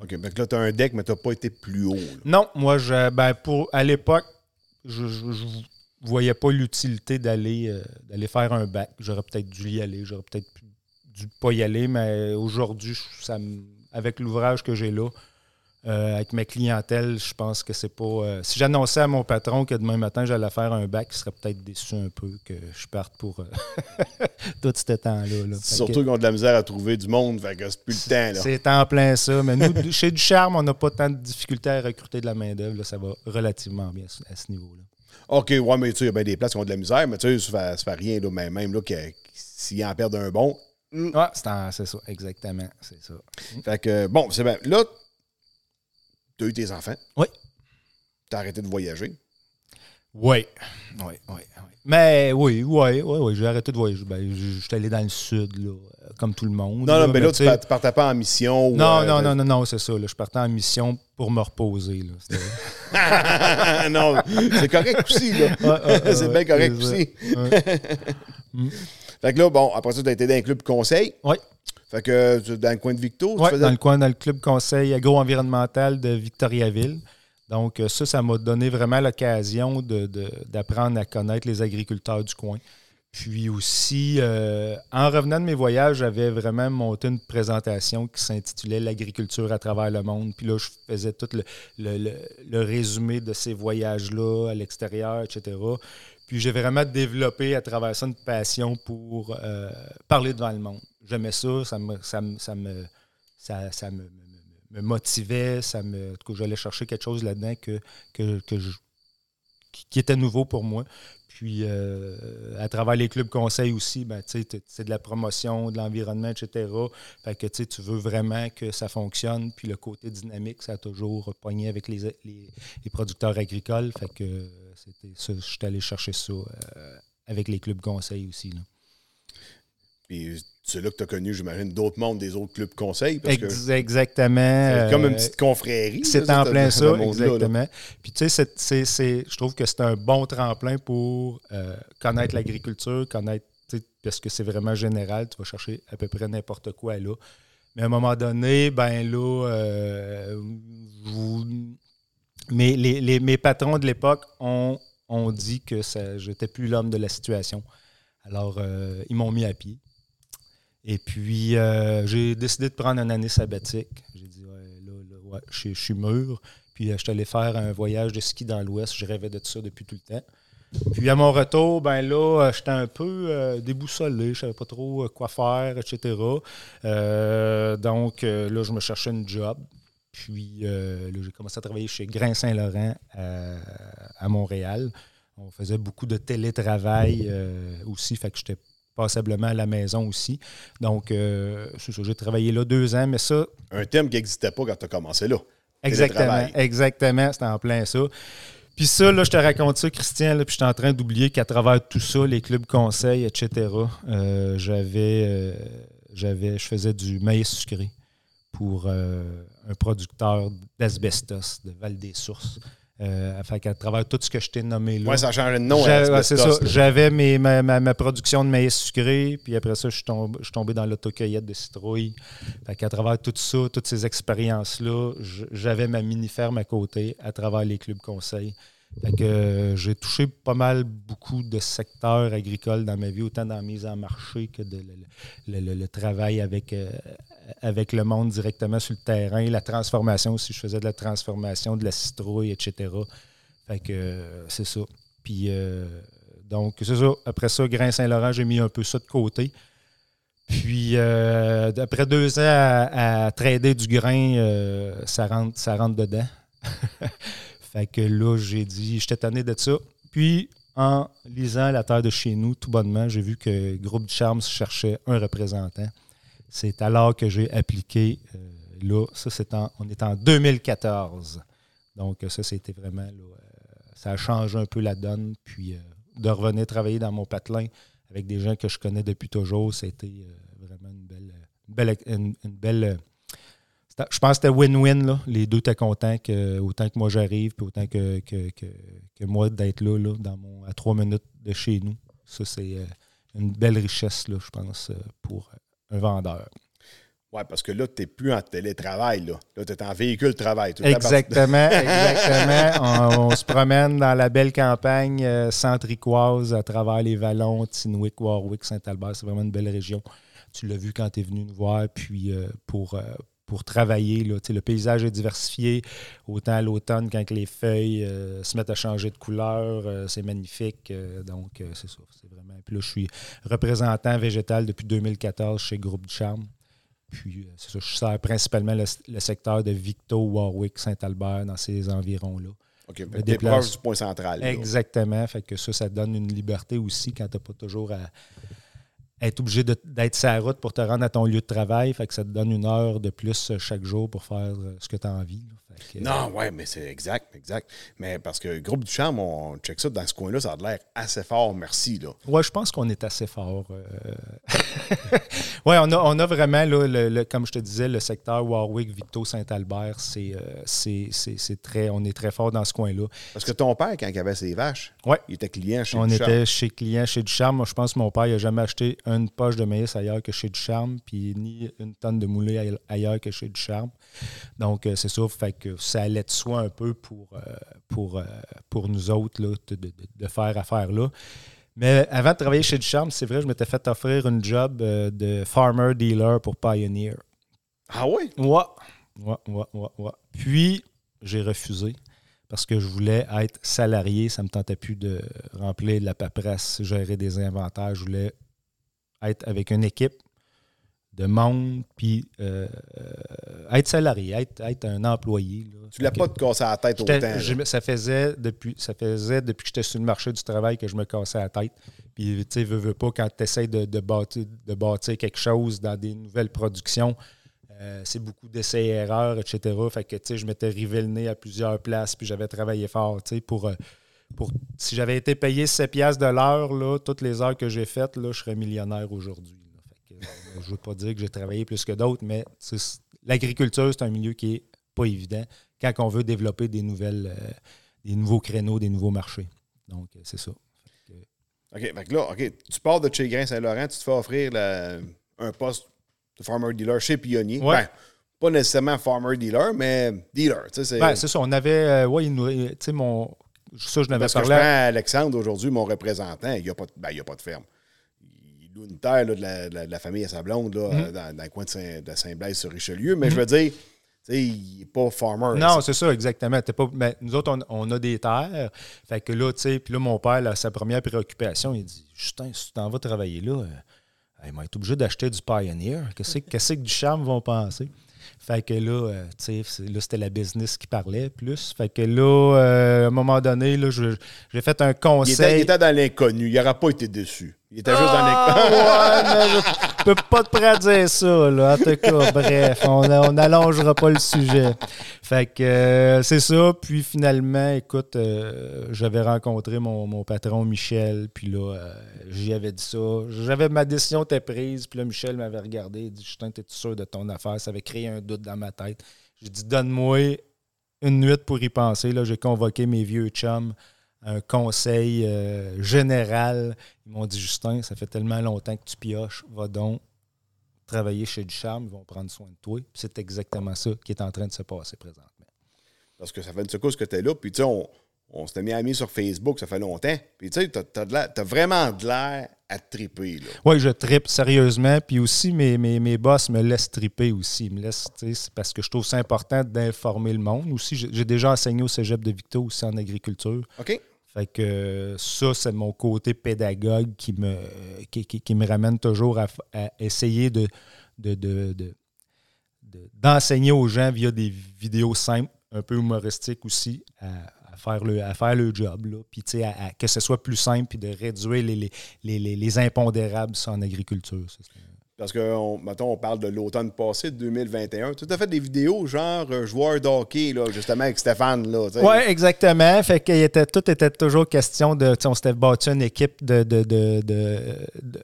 OK, donc là, tu as un deck, mais tu n'as pas été plus haut. là. non, moi, je, ben pour, à l'époque, je ne voyais pas l'utilité d'aller euh, d'aller faire un bac. J'aurais peut-être dû y aller, j'aurais peut-être pu- dû pas y aller, mais aujourd'hui, ça avec l'ouvrage que j'ai là, euh, avec ma clientèle, je pense que c'est pas. euh, si j'annonçais à mon patron que demain matin, j'allais faire un bac, il serait peut-être déçu un peu que je parte pour euh, tout ce temps-là. là. Surtout qu'ils ont de la misère à trouver du monde, fait que c'est plus le temps. C'est en plein ça. Mais nous, chez Ducharme, on n'a pas tant de difficultés à recruter de la main-d'œuvre. Ça va relativement bien à ce niveau-là. OK, ouais, mais tu sais, il y a bien des places qui ont de la misère, mais tu sais, ça fait, ça fait rien, là, mais même là, que- s'ils en perdent un bon. Ouais, c'est ça, exactement. C'est ça. Fait que, bon, c'est bien. Là, tu as eu tes enfants. Oui. Tu as arrêté de voyager. Oui. Oui, oui, oui. Mais oui, oui, oui, oui. J'ai arrêté de voyager. Ben, je suis allé dans le sud, là, euh, comme tout le monde. Non, non, mais là, tu tu partais pas en mission. ou, Non, euh, non, non, non, non, c'est ça. là. Je partais en mission pour me reposer. Là. Non, c'est correct aussi, là. C'est bien correct aussi. Ouais. Fait que là, bon, après ça, tu as été dans un club conseil. Oui. Fait que tu- dans le coin de Victo, tu faisais- dans le coin, dans le club conseil agro-environnemental de Victoriaville. Donc, euh, ça, ça m'a donné vraiment l'occasion de- de- d'apprendre à connaître les agriculteurs du coin. Puis aussi, euh, en revenant de mes voyages, j'avais vraiment monté une présentation qui s'intitulait L'agriculture à travers le monde. Puis là, je faisais tout le, le- le- le résumé de ces voyages-là à l'extérieur, etc. Puis j'ai vraiment développé à travers ça une passion pour euh, parler devant le monde. J'aimais ça, ça me, ça me, ça me, ça, me, me- motivait, ça me, en tout cas, j'allais chercher quelque chose là-dedans que, que, que qui était nouveau pour moi. Puis, euh, à travers les clubs conseils aussi, ben, c'est de la promotion, de l'environnement, etc. Fait que, tu veux vraiment que ça fonctionne. Puis, le côté dynamique, ça a toujours pogné avec les, les, producteurs agricoles. Fait que, c'était ça, je suis allé chercher ça euh, avec les clubs conseils aussi. Puis c'est là que tu as connu, j'imagine, d'autres mondes des autres clubs conseils. Parce que Ex- exactement. c'est comme une euh, petite confrérie. C'est en plein ça, là. exactement. Puis tu sais, je trouve que c'est un bon tremplin pour euh, connaître l'agriculture, connaître, parce que c'est vraiment général, tu vas chercher à peu près n'importe quoi là. Mais à un moment donné, ben là, euh, vous- mes, les- les- mes patrons de l'époque ont, ont dit que ça- j'étais plus l'homme de la situation. Alors, euh, ils m'ont mis à pied. Et puis, euh, j'ai décidé de prendre une année sabbatique. J'ai dit, ouais, là, là, je suis- mûr. Puis, euh, je suis allé faire un voyage de ski dans l'Ouest. Je rêvais de ça depuis tout le temps. Puis, à mon retour, ben là, euh, j'étais un peu déboussolé. Je savais pas trop quoi faire, etc. Donc, là, je me cherchais une job. Puis, là, j'ai commencé à travailler chez Grain Saint-Laurent à, à Montréal. On faisait beaucoup de télétravail aussi, fait que j'étais passablement à la maison aussi. Donc, euh, c'est ça, j'ai travaillé là deux ans, mais ça, Un thème qui n'existait pas quand tu as commencé là. exactement, exactement, c'était en plein ça. Puis ça, là, je te raconte ça, Christian, là, puis je suis en train d'oublier qu'à travers tout ça, les clubs conseils, etc., euh, j'avais, euh, j'avais, je faisais du maïs sucré pour un producteur d'asbestos de Val-des-Sources. Euh, fait qu'à travers tout ce que je t'ai nommé là. Ouais, ça a changé de nom. Hein, ouais. J'avais ma, ma- ma production de maïs sucré, puis après ça, je suis tombé, je suis tombé dans l'autocueillette de citrouilles. Fait qu'à travers tout ça, toutes ces expériences-là, j'avais ma mini-ferme à côté à travers les clubs conseils. Euh, j'ai touché pas mal beaucoup de secteurs agricoles dans ma vie, autant dans la mise en marché que le, travail avec, euh, avec le monde directement sur le terrain, la transformation aussi. Je faisais de la transformation, de la citrouille, etc. Fait que euh, c'est ça. Puis, donc, c'est ça. Après ça, Grain Saint-Laurent, j'ai mis un peu ça de côté. Puis, après deux ans à, trader du grain, ça, ça rentre dedans. fait que là, j'ai dit, j'étais tanné de ça. Puis, en lisant La Terre de chez nous, tout bonnement, j'ai vu que Groupe du Charme cherchait un représentant. C'est alors que j'ai appliqué. euh, là, ça, c'est en, on est en 2014. Donc, ça, c'était vraiment. euh, ça a changé un peu la donne. Puis, euh, de revenir travailler dans mon patelin avec des gens que je connais depuis toujours, c'était vraiment une belle. Une belle, une- belle je pense que c'était win-win. Les deux étaient contents que, autant que moi j'arrive, puis autant que, que, que- que moi d'être là, là, dans mon, à trois minutes de chez nous. Ça, c'est euh, une belle richesse, là, je pense, euh, pour un vendeur. Ouais, parce que là, tu n'es plus en télétravail. Là, là tu es en véhicule de travail. Exactement, exactement. On, on se promène dans la belle campagne euh, centricoise à travers les vallons, Tinwick, Warwick, Saint-Albert. C'est vraiment une belle région. Tu l'as vu quand tu es venu nous voir. Puis euh, pour, euh, pour travailler, là, le paysage est diversifié. Autant à l'automne, quand les feuilles euh, se mettent à changer de couleur, euh, c'est magnifique. Euh, donc, c'est ça. C'est vraiment. Puis là, je suis représentant végétal depuis 2014 chez Groupe du Charme. Puis, c'est ça, je sers principalement le, le secteur de Victo, Warwick, Saint-Albert, dans ces environs-là. OK, me tu es déplace. proche du point central. là. Exactement. Fait que ça, ça donne une liberté aussi quand tu n'as pas toujours à être obligé d'être sur la route pour te rendre à ton lieu de travail. Fait que ça te donne une heure de plus euh, chaque jour pour faire euh, ce que tu as envie. Que, Non, ouais, mais c'est exact, exact. Mais parce que Groupe du Charme, on check ça dans ce coin-là, ça a l'air assez fort, merci. Là. Ouais, je pense qu'on est assez fort. euh. ouais, on a, on a vraiment, là, le, le- comme je te disais, le secteur Warwick, Victo, Saint-Albert, c'est, euh, c'est, c'est- c'est très, on est très fort dans ce coin-là. Parce que ton père, quand il avait ses vaches, Ouais. il était client chez On Ducharme. était chez client chez Ducharme. Moi, je pense que mon père n'a jamais acheté une poche de maïs ailleurs que chez Ducharme, puis ni une tonne de moulé aille- ailleurs que chez Ducharme. Donc, euh, c'est ça. Fait que ça allait de soi un peu pour, euh, pour, euh, pour nous autres là, de, de- de faire affaire là. Mais avant de travailler chez Ducharme, c'est vrai, je m'étais fait offrir une job de farmer dealer pour Pioneer. Ah oui? Ouais. Ouais, ouais, ouais, ouais. Puis, j'ai refusé parce que je voulais être salarié. Ça ne me tentait plus de remplir de la paperasse, gérer des inventaires. Je voulais être avec une équipe de monde, puis euh, euh, être salarié, être, être un employé. là. Tu l'as pas te casser la tête autant. je ça, faisait depuis, ça faisait depuis que j'étais sur le marché du travail que je me cassais la tête. Puis, tu sais, veux, veux pas, quand tu essaies de, de, bâtir, de bâtir quelque chose dans des nouvelles productions, euh, c'est beaucoup d'essais-erreurs, etc. Fait que, tu sais, je m'étais rivé le nez à plusieurs places, puis j'avais travaillé fort, tu sais, pour... euh, pour, si j'avais été payé 7 piastres de l'heure, là, toutes les heures que j'ai faites, là, je serais millionnaire aujourd'hui. là. Fait que, euh, je ne veux pas dire que j'ai travaillé plus que d'autres, mais l'agriculture, c'est un milieu qui est pas évident quand on veut développer des nouvelles, euh, des nouveaux créneaux, des nouveaux marchés. Donc, euh, c'est ça. OK, fait que là, OK, tu pars de chez Grain Saint-Laurent, tu te fais offrir la- un poste de farmer dealer chez Pionnier. Ouais. Ben, pas nécessairement farmer dealer, mais dealer. c'est- Ben, c'est ça. On avait, euh, nous- tu sais, mon, ça, je n'avais Parce que je prends à- Alexandre aujourd'hui, mon représentant, il n'y a, pas de- ben, il a pas de ferme. Loue une terre là, de, la, de famille à sa blonde là, Mhm. dans, dans le coin de, Saint, de Saint-Blaise sur Richelieu. Mais je veux dire, tu sais, il n'est pas farmer. Non, c'est ça, exactement. Pas, mais nous autres, on, on a des terres. Fait que là, tu sais, puis là, mon père, là, sa première préoccupation, il dit Justin, si tu t'en vas travailler là, euh, il va être obligé d'acheter du Pioneer. Qu'est-ce que- qu'est-ce que du charme vont penser? Fait que là, euh, tu sais, là, c'était la business qui parlait plus. Fait que là, euh, à un moment donné, là, j'ai fait un il, était, conseil. il était dans l'inconnu. Il n'aurait pas été déçu. Il était juste dans Ah, l'inconnu. ouais, mais je peux pas te prédire ça, là. En tout cas, bref, on on n'allongera pas le sujet. Fait que euh, c'est ça. Puis finalement, écoute, euh, j'avais rencontré mon, patron Michel. Puis là, euh, j'y avais dit ça. J'avais ma décision était prise. Puis là, Michel m'avait regardé. Il dit Justin, t'es sûr de ton affaire? Ça avait créé un doute dans ma tête. J'ai dit Donne-moi une nuit pour y penser. J'ai convoqué mes vieux chums, un conseil euh, général. Ils m'ont dit Justin, ça fait tellement longtemps que tu pioches, va donc travailler chez Ducharme, ils vont prendre soin de toi. C'est exactement ça qui est en train de se passer présentement. Parce que ça fait une secousse que tu es là. Puis, tu sais, on, on s'était mis amis sur Facebook, ça fait longtemps. Puis, tu sais, tu as, vraiment de l'air à triper. Là. Oui, je tripe sérieusement. Puis aussi, mes, mes, mes boss me laissent triper aussi. Ils me laissent, tu sais, c'est parce que je trouve ça important d'informer le monde. Aussi, j'ai j'ai déjà enseigné au cégep de Victo aussi en agriculture. OK? Fait que ça, c'est mon côté pédagogue qui me, qui, qui- me ramène toujours à, à essayer de, de- de- de- de- d'enseigner aux gens via des vidéos simples, un peu humoristiques aussi, à, faire, le, à faire le job. Là. Puis, à- que ce soit plus simple, puis de réduire les, les, les, les- les impondérables en agriculture. Parce que, on, mettons, on parle de l'automne passé, de 2021. Tu as fait des vidéos genre euh, joueur de hockey, là, justement, avec Stéphane. Oui, exactement. Fait que tout était toujours question de. On s'était battu une équipe de, de, de, de,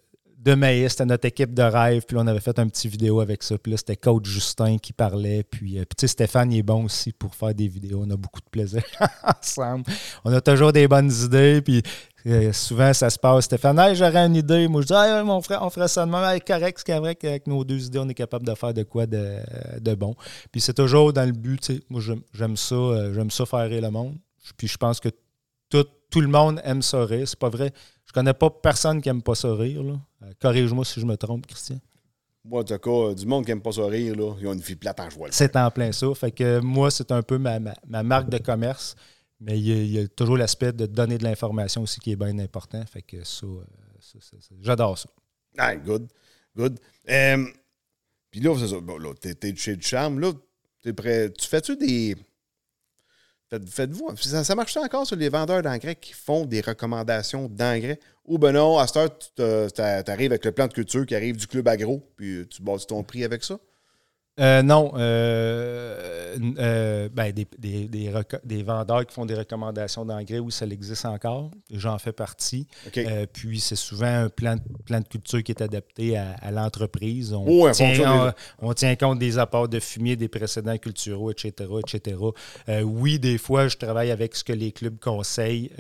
de- maïs. C'était notre équipe de rêve. Puis là, on avait fait un petit vidéo avec ça. Puis là, c'était Coach Justin qui parlait. Puis, euh, Stéphane, il est bon aussi pour faire des vidéos. On a beaucoup de plaisir ensemble. On a toujours des bonnes idées. Puis euh, souvent, ça se passe. Stéphane, hey, j'aurais une idée. Moi, je dis, hey, mon frère, on ferait ça de même. Hey, correct, c'est correct. Avec nos deux idées, on est capable de faire de quoi de, bon. Puis c'est toujours dans le but, tu sais, moi j'aime- j'aime ça, euh, j'aime ça faire rire le monde. Puis je pense que tout, tout le monde aime ça rire. C'est pas vrai. Je connais pas personne qui aime pas ça rire. là. Euh, Corrige-moi si je me trompe, Christian. Moi, en tout cas, euh, du monde qui aime pas ça rire, là, ils ont une vie plate en joie. C'est en plein ça. Fait que euh, moi, c'est un peu ma, ma- ma marque de commerce. Mais il y a, il y a toujours l'aspect de donner de l'information aussi qui est bien important. Fait que ça, ça, ça, ça, j'adore ça. Ah, good. Good. Puis là, c'est ça. Bon, là, t'es, chez Ducharme. Là, t'es prêt. Tu fais-tu des. Faites- Faites-vous. Ça, ça marche encore sur les vendeurs d'engrais qui font des recommandations d'engrais? Ou ben non, à cette heure, tu t'arrives avec le plan de culture qui arrive du club agro, puis tu bâtis ton prix avec ça? Euh, non, euh, euh, ben, des, des- des vendeurs qui font des recommandations d'engrais, oui, ça existe encore. J'en fais partie. Puis c'est souvent un plan, de- plan de culture qui est adapté à, à l'entreprise. On, Oh, en tient, on, on tient compte des apports de fumier des précédents culturaux, etc. etc. Oui, des fois, je travaille avec ce que les clubs conseils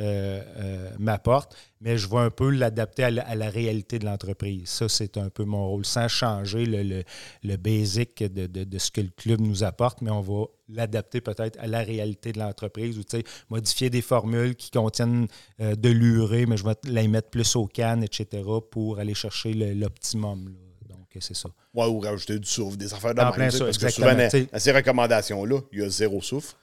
m'apportent, mais je vais un peu l'adapter à, la- à la réalité de l'entreprise. Ça, c'est un peu mon rôle, sans changer le, le, le basic de, de- de ce que le club nous apporte, mais on va l'adapter peut-être à la réalité de l'entreprise ou modifier des formules qui contiennent euh, de l'urée, mais je vais les mettre plus au canne, etc., pour aller chercher l'optimum. Donc, c'est ça. Ouais, ou rajouter du soufre, des affaires de sais, ça, Parce que souvent, dans ces recommandations-là, il y a zéro soufre.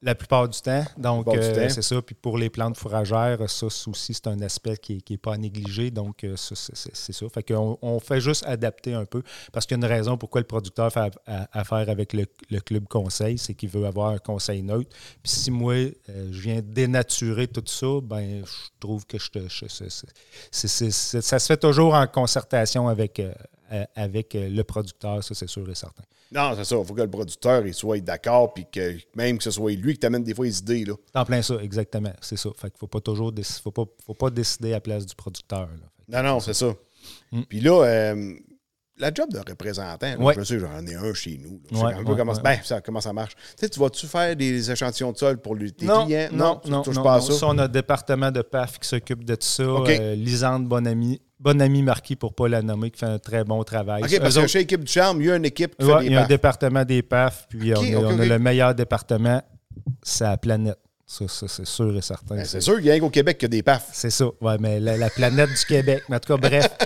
La plupart du temps. Donc, euh, c'est ça. Puis pour les plantes fourragères, ça aussi, c'est un aspect qui n'est pas à négliger. Donc, euh, ça, c'est, ça. Fait qu'on on fait juste adapter un peu. Parce qu'il y a une raison pourquoi le producteur fait affaire avec le, le club conseil, c'est qu'il veut avoir un conseil neutre. Puis si moi, euh, je viens dénaturer tout ça, ben je trouve que je te. je- ça se fait toujours en concertation avec, euh, avec euh, le producteur, ça c'est sûr et certain. Non, c'est ça. Il faut que le producteur il soit d'accord, puis que même que ce soit lui qui t'amène des fois les idées. Là. En plein ça, exactement. C'est ça. Fait qu'il faut pas toujours faut pas, faut pas décider à la place du producteur. là. Non, non, c'est ça. Mm. Puis là, euh, la job de représentant, là, Ouais. je sais, j'en ai un chez nous. là. Je sais un peu ouais, comment, ben, ça, comment ça marche. Tu sais, tu vas-tu faire des échantillons de sol pour lui, tes non, clients? non, non, non, pas non. ça. Ça, on a un département de PAF qui s'occupe de ça. OK. Euh, Lisande Bonami, Bonami Marquis, pour ne pas la nommer, qui fait un très bon travail. OK, parce que chez l'équipe du charme, il y a une équipe qui Ouais, fait des il y a un département des PAF, puis on, a, on le meilleur département, c'est la planète. Ça, ça, c'est sûr et certain. Ben, c'est sûr qu'il y a qu'au Québec qui a des pafs. C'est ça, ouais, mais la, la planète du Québec. Mais en tout cas, bref.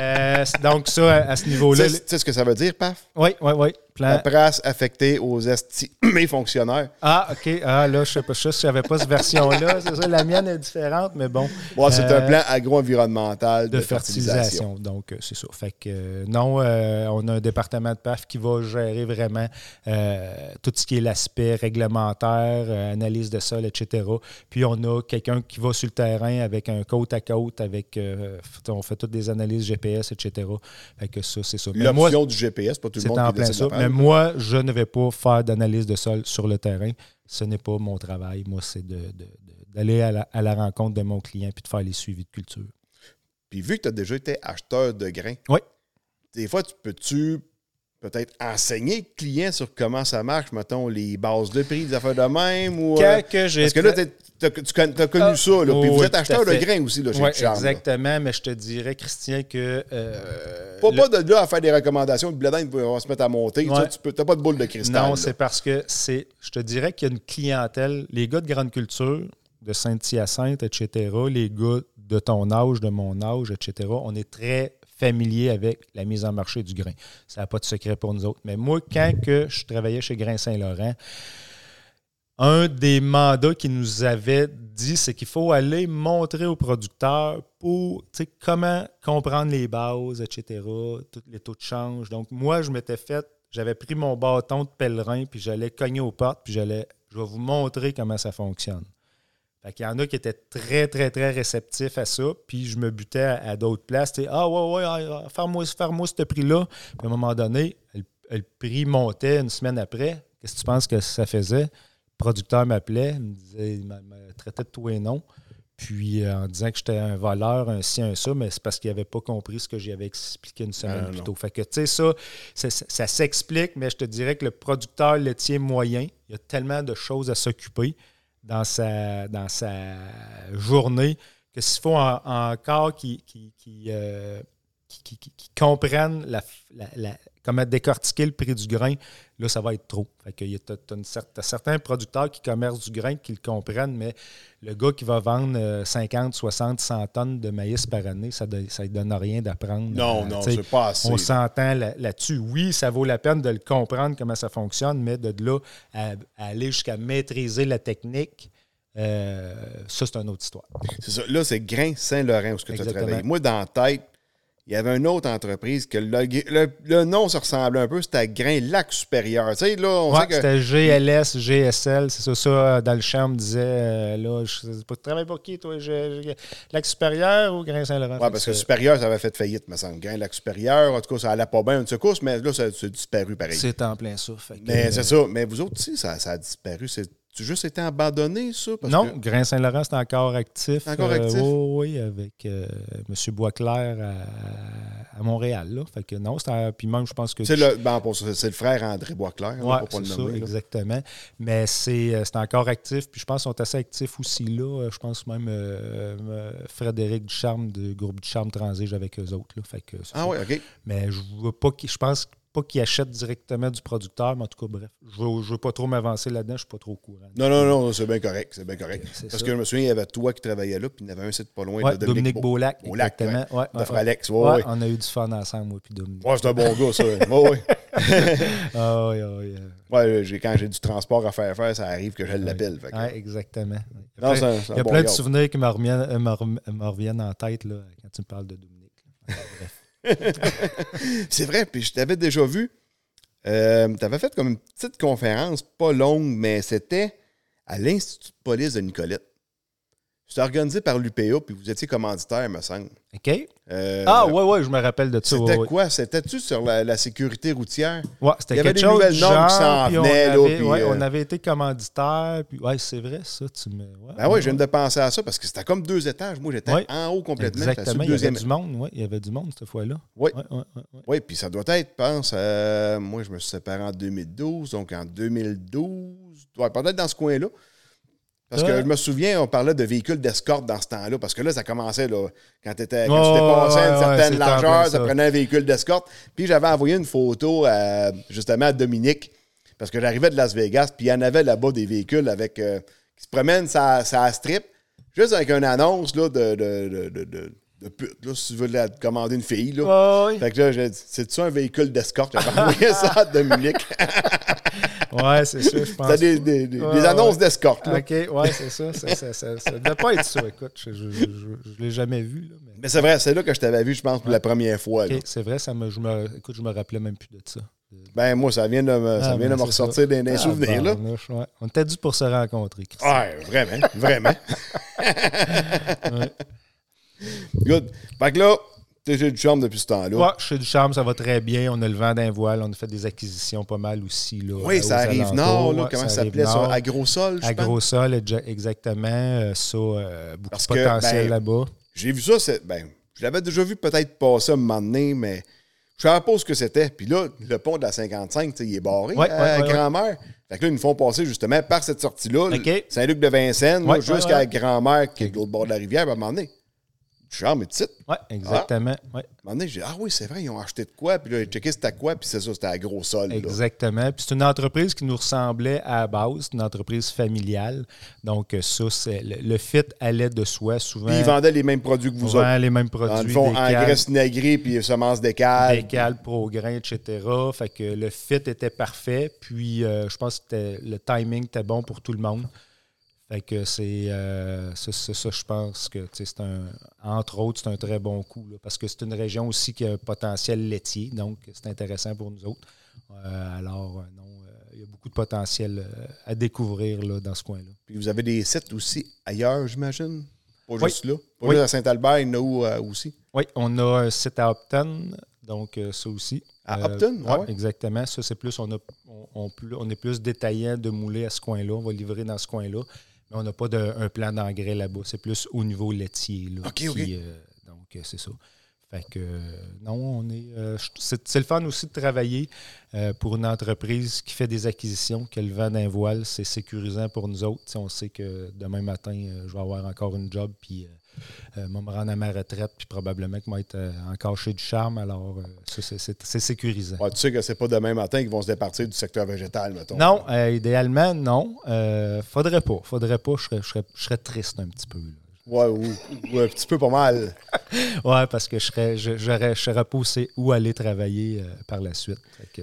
Euh, donc, ça, à, à ce niveau-là. Tu sais ce que ça veut dire, paf? Oui, oui, oui. Plan- Paperasse affectée aux estimés fonctionnaires. Ah, OK. Ah, là, je sais pas, je savais pas cette version-là. C'est ça, la mienne est différente, mais bon. Bon, c'est Euh, un plan agro-environnemental de, de fertilisation. fertilisation. Donc, euh, c'est ça. Fait que euh, non, euh, on a un département de PAF qui va gérer vraiment euh, tout ce qui est l'aspect réglementaire, euh, analyse de sol, etc. Puis on a quelqu'un qui va sur le terrain avec un côte à côte, avec euh, on fait toutes des analyses GPS, etc. Fait que ça, c'est ça. L'option du GPS, pas tout le monde en plein ça. Moi, je ne vais pas faire d'analyse de sol sur le terrain. Ce n'est pas mon travail. Moi, c'est de- de- de- d'aller à la, à la rencontre de mon client puis de faire les suivis de culture. Puis vu que tu as déjà été acheteur de grains, Oui. des fois, tu peux-tu peut-être enseigner le client sur comment ça marche, mettons, les bases de prix, des affaires de même? Ou, Quand euh, que j'ai parce que là, tu t'as connu Ah, ça, là. oh, Puis vous oui, êtes acheteur de grains aussi, là, chez Charles. là. exactement, mais je te dirais, Christian, que. euh, Pas, le- pas de là à faire des recommandations, le blé d'Inde va se mettre à monter. Ouais. Tu t'as pas de boule de cristal. Non, là. c'est parce que c'est. Je te dirais qu'il y a une clientèle, les gars de grande culture, de Saint-Hyacinthe, etc., les gars de ton âge, de mon âge, etc., on est très familier avec la mise en marché du grain. Ça n'a pas de secret pour nous autres. Mais moi, quand je travaillais chez Grain Saint-Laurent, un des mandats qu'ils nous avait dit, c'est qu'il faut aller montrer aux producteurs pour comment comprendre les bases, etc., tous les taux de change. Donc, moi, je m'étais fait, j'avais pris mon bâton de pèlerin, puis j'allais cogner aux portes, puis j'allais, je vais vous montrer comment ça fonctionne. Fait qu'il y en a qui étaient très, très, très réceptifs à ça, puis je me butais à, à d'autres places. tu sais, Ah, ouais, ouais, ah, ah, faire-moi ce prix-là. Puis à un moment donné, le, le prix montait une semaine après. Qu'est-ce que tu penses que ça faisait? Le producteur m'appelait, il me disait, il me traitait de tout et non. Puis euh, en disant que j'étais un voleur, un ci, un ça, mais c'est parce qu'il n'avait pas compris ce que j'y avais expliqué une semaine Ah, plus tôt. Fait que, tu sais, ça, ça, ça- ça s'explique, mais je te dirais que le producteur laitier moyen, il y a tellement de choses à s'occuper dans sa, dans sa journée que s'il faut en- encore qu'ils qui, qui, euh, qui- qui- qui- qui comprennent la, la- la- comment décortiquer le prix du grain, là, ça va être trop. Fait que tu as, certains producteurs qui commercent du grain qui le comprennent, mais le gars qui va vendre euh, 50, 60, 100 tonnes de maïs par année, ça ne donne rien d'apprendre. Non, Euh, non, c'est pas assez. on s'entend là- là-dessus. oui, ça vaut la peine de le comprendre comment ça fonctionne, mais de là à, à aller jusqu'à maîtriser la technique, euh, ça, c'est une autre histoire. C'est ça. Là, c'est Grain Saint-Laurent où ce que tu as travaillé. Moi, dans la tête, il y avait une autre entreprise que le, le- le nom se ressemblait un peu, c'était Grain Lac Supérieur. Tu sais, là, on Ouais, sait que. C'était GLS, GSL, c'est ça, ça, dans le champ, on me disait, euh, là, je sais pas, tu travailles pour qui, toi? Lac Supérieur ou Grain Saint-Laurent? Ouais, parce que Supérieur, ça avait fait faillite, me semble. Grain Lac Supérieur, en tout cas, ça allait pas bien une secousse, mais là, ça, ça a disparu pareil. C'est en plein ça. Mais euh, c'est ça. Mais vous autres aussi, ça, ça a disparu. C'est tu juste été abandonné, ça? Parce non, que- Grain Saint-Laurent, c'est encore actif. Encore Euh, actif? oui, oui, avec euh, M. Boisclair à, à Montréal. Là. Fait que non, c'est puis même, je pense que. c'est le, ben, ça, c'est le frère André Boisclair, là, Oui, pour pas le ça, nommer. là. exactement. Mais c'est euh, c'est encore actif. Puis je pense qu'ils sont assez actifs aussi là. Je pense même euh, Frédéric Ducharme du groupe Ducharme Transige avec eux autres. Là. Fait que Ah ça. oui, OK. Mais je veux pas je pense pas qu'ils achètent directement du producteur, mais en tout cas, bref. Je veux, je veux pas trop m'avancer là-dedans, je suis pas trop au courant. Non, non, non, c'est bien correct. C'est bien correct. Parce ça. que je me souviens, il y avait toi qui travaillais là, puis il y en avait un site pas loin Ouais, de Dominique, Beau- Beaulac, Beaulac, exactement. Ouais, De ouais. Alex, ouais. On a eu du fun ensemble, moi puis Dominique. Ouais, c'est un bon gars, ça. Ouais, ouais. Ah, ouais, euh, Ouais, quand j'ai du transport à faire faire, ça arrive que je l'appelle. ouais, exactement. Il y a plein, il y a bon plein de souvenirs qui me reviennent, euh, me reviennent en tête là, quand tu me parles de Dominique. Bref. C'est vrai, puis je t'avais déjà vu. Euh, tu avais fait comme une petite conférence, pas longue, mais c'était à l'Institut de police de Nicolette. C'était organisé par l'UPA, puis vous étiez commanditaire, me semble. OK? Euh, Ah, ouais, ouais, je me rappelle de ça. C'était ouais, ouais. quoi? C'était-tu sur la, la sécurité routière? Ouais, c'était Il y avait quelque des chose nouvelles normes qui s'en venaient, là, avait- puis, ouais, euh, on avait été commanditaire, puis ouais, c'est vrai ça, tu me... Ouais, Ben oui, je viens de penser à ça parce que c'était comme deux étages. Moi, j'étais Ouais. en haut complètement. Exactement, il y avait du monde, ouais, il y avait du monde cette fois-là. Oui. Ouais, ouais, ouais, ouais. Oui, puis ça doit être, je pense, euh, moi, je me suis séparé en 2012, donc en 2012, ouais, peut-être dans ce coin-là. Parce que je me souviens, on parlait de véhicules d'escorte dans ce temps-là, parce que là, ça commençait, là, quand, t'étais- quand Ouais, tu dépassais ouais, une certaine largeur, ça ça. prenait un véhicule d'escorte. Puis j'avais envoyé une photo, à, justement, à Dominique, parce que j'arrivais de Las Vegas, puis il y en avait là-bas des véhicules avec euh, qui se promènent sa, sa strip, juste avec une annonce là, de, de, de, de, de- pute, là, si tu veux la- commander une fille. Là. Ouais. Fait que là, j'ai dit, c'est-tu un véhicule d'escorte? J'avais envoyé ça à Dominique. Ouais, c'est ça, je pense. C'était des, des- des- Ouais, des annonces ouais. d'escorte. là. OK, ouais, c'est ça. Ça, ça, ça, ça devait pas être ça, écoute. Je, je l'ai jamais vu, là. Mais... Mais c'est vrai, c'est là que je t'avais vu, je pense, pour la première fois. c'est vrai, ça me, je me, écoute, je me rappelais même plus de ça. Ben, moi, ça vient de me, ça Ah, vient de me c'est ressortir des Ah, souvenirs. là. ouais. On était dû pour se rencontrer, Christian. Ouais, vraiment, vraiment. Good. Fait que là, t'es chez du charme depuis ce temps-là. Ouais, chez Ducharme, ça va très bien. On a le vent d'un voile. On a fait des acquisitions pas mal aussi. Là, Oui, aux ça arrive nord, là, Ouais, comment ça s'appelait ça? Agrosol, je. Agrosol, exa- exactement. Euh, ça, euh, beaucoup Parce de potentiel ben, là-bas. J'ai vu ça, ben, je l'avais déjà vu peut-être passer un moment donné, mais Je savais pas ce que c'était. Puis là, le pont de la 55, tu sais, il est barré Ouais, à ouais, ouais, Grand-Mère. Fait que là, ils nous font passer justement par cette sortie-là. Saint-Luc de Vincennes, jusqu'à. Grand-Mère, qui est de l'autre bord de la rivière. À un moment donné, charme et titre. Oui, exactement. ouais. À un moment donné, j'ai dit, ah oui, c'est vrai, ils ont acheté de quoi. Puis là, j'ai checké c'était quoi. Puis c'est ça, c'était à gros sol. là. Exactement. Puis c'est une entreprise qui nous ressemblait à la base, c'est une entreprise familiale. Donc, euh, ça, c'est le, le fit allait de soi. Souvent, Puis ils vendaient les mêmes produits que vous autres. les mêmes Dans le produits. fond, sinagré puis semences d'écale. Décal, pro-grain, etc. Fait que le fit était parfait. Puis euh, je pense que le timing était bon pour tout le monde. Fait que c'est euh, c'est- ça, je pense que c'est un. Entre autres, c'est un très bon coup. là, parce que c'est une région aussi qui a un potentiel laitier. Donc, c'est intéressant pour nous autres. Euh, alors, euh, non, euh, il y a beaucoup de potentiel euh, à découvrir là, dans ce coin-là. Puis vous avez des sites aussi ailleurs, j'imagine? Pas Oui. juste là. Pas Oui. juste à Saint-Albert, il y en a où, euh, aussi. Oui, on a un site à Upton, donc euh, ça aussi. À Euh, Upton? Ah ouais? Exactement. Ça, c'est plus on, a, on, on plus- on est plus détaillant de mouler à ce coin-là. On va livrer dans ce coin-là. Mais on n'a pas de, un plan d'engrais là-bas. C'est plus au niveau laitier. Là, qui, euh, donc, euh, c'est ça. Fait que, euh, non, on est. euh, c'est, le fun aussi de travailler euh, pour une entreprise qui fait des acquisitions, qui a le vent d'un voile. C'est sécurisant pour nous autres. Tu sais, on sait que demain matin, je vais avoir encore une job, puis euh, moi, me rendre à ma retraite, puis probablement que vais être euh, encore chez du charme. Alors, euh, ça, c'est, sécurisant. Ouais, tu sais que c'est pas demain matin qu'ils vont se départir du secteur végétal, mettons. Non, euh, idéalement, non. Faudrait pas. Faudrait pas. Je serais, je serais- je serais triste un petit peu. là. Ouais, ou, ou un petit peu pas mal. Ouais, parce que je serais, je, je serais pas où aller travailler euh, par la suite.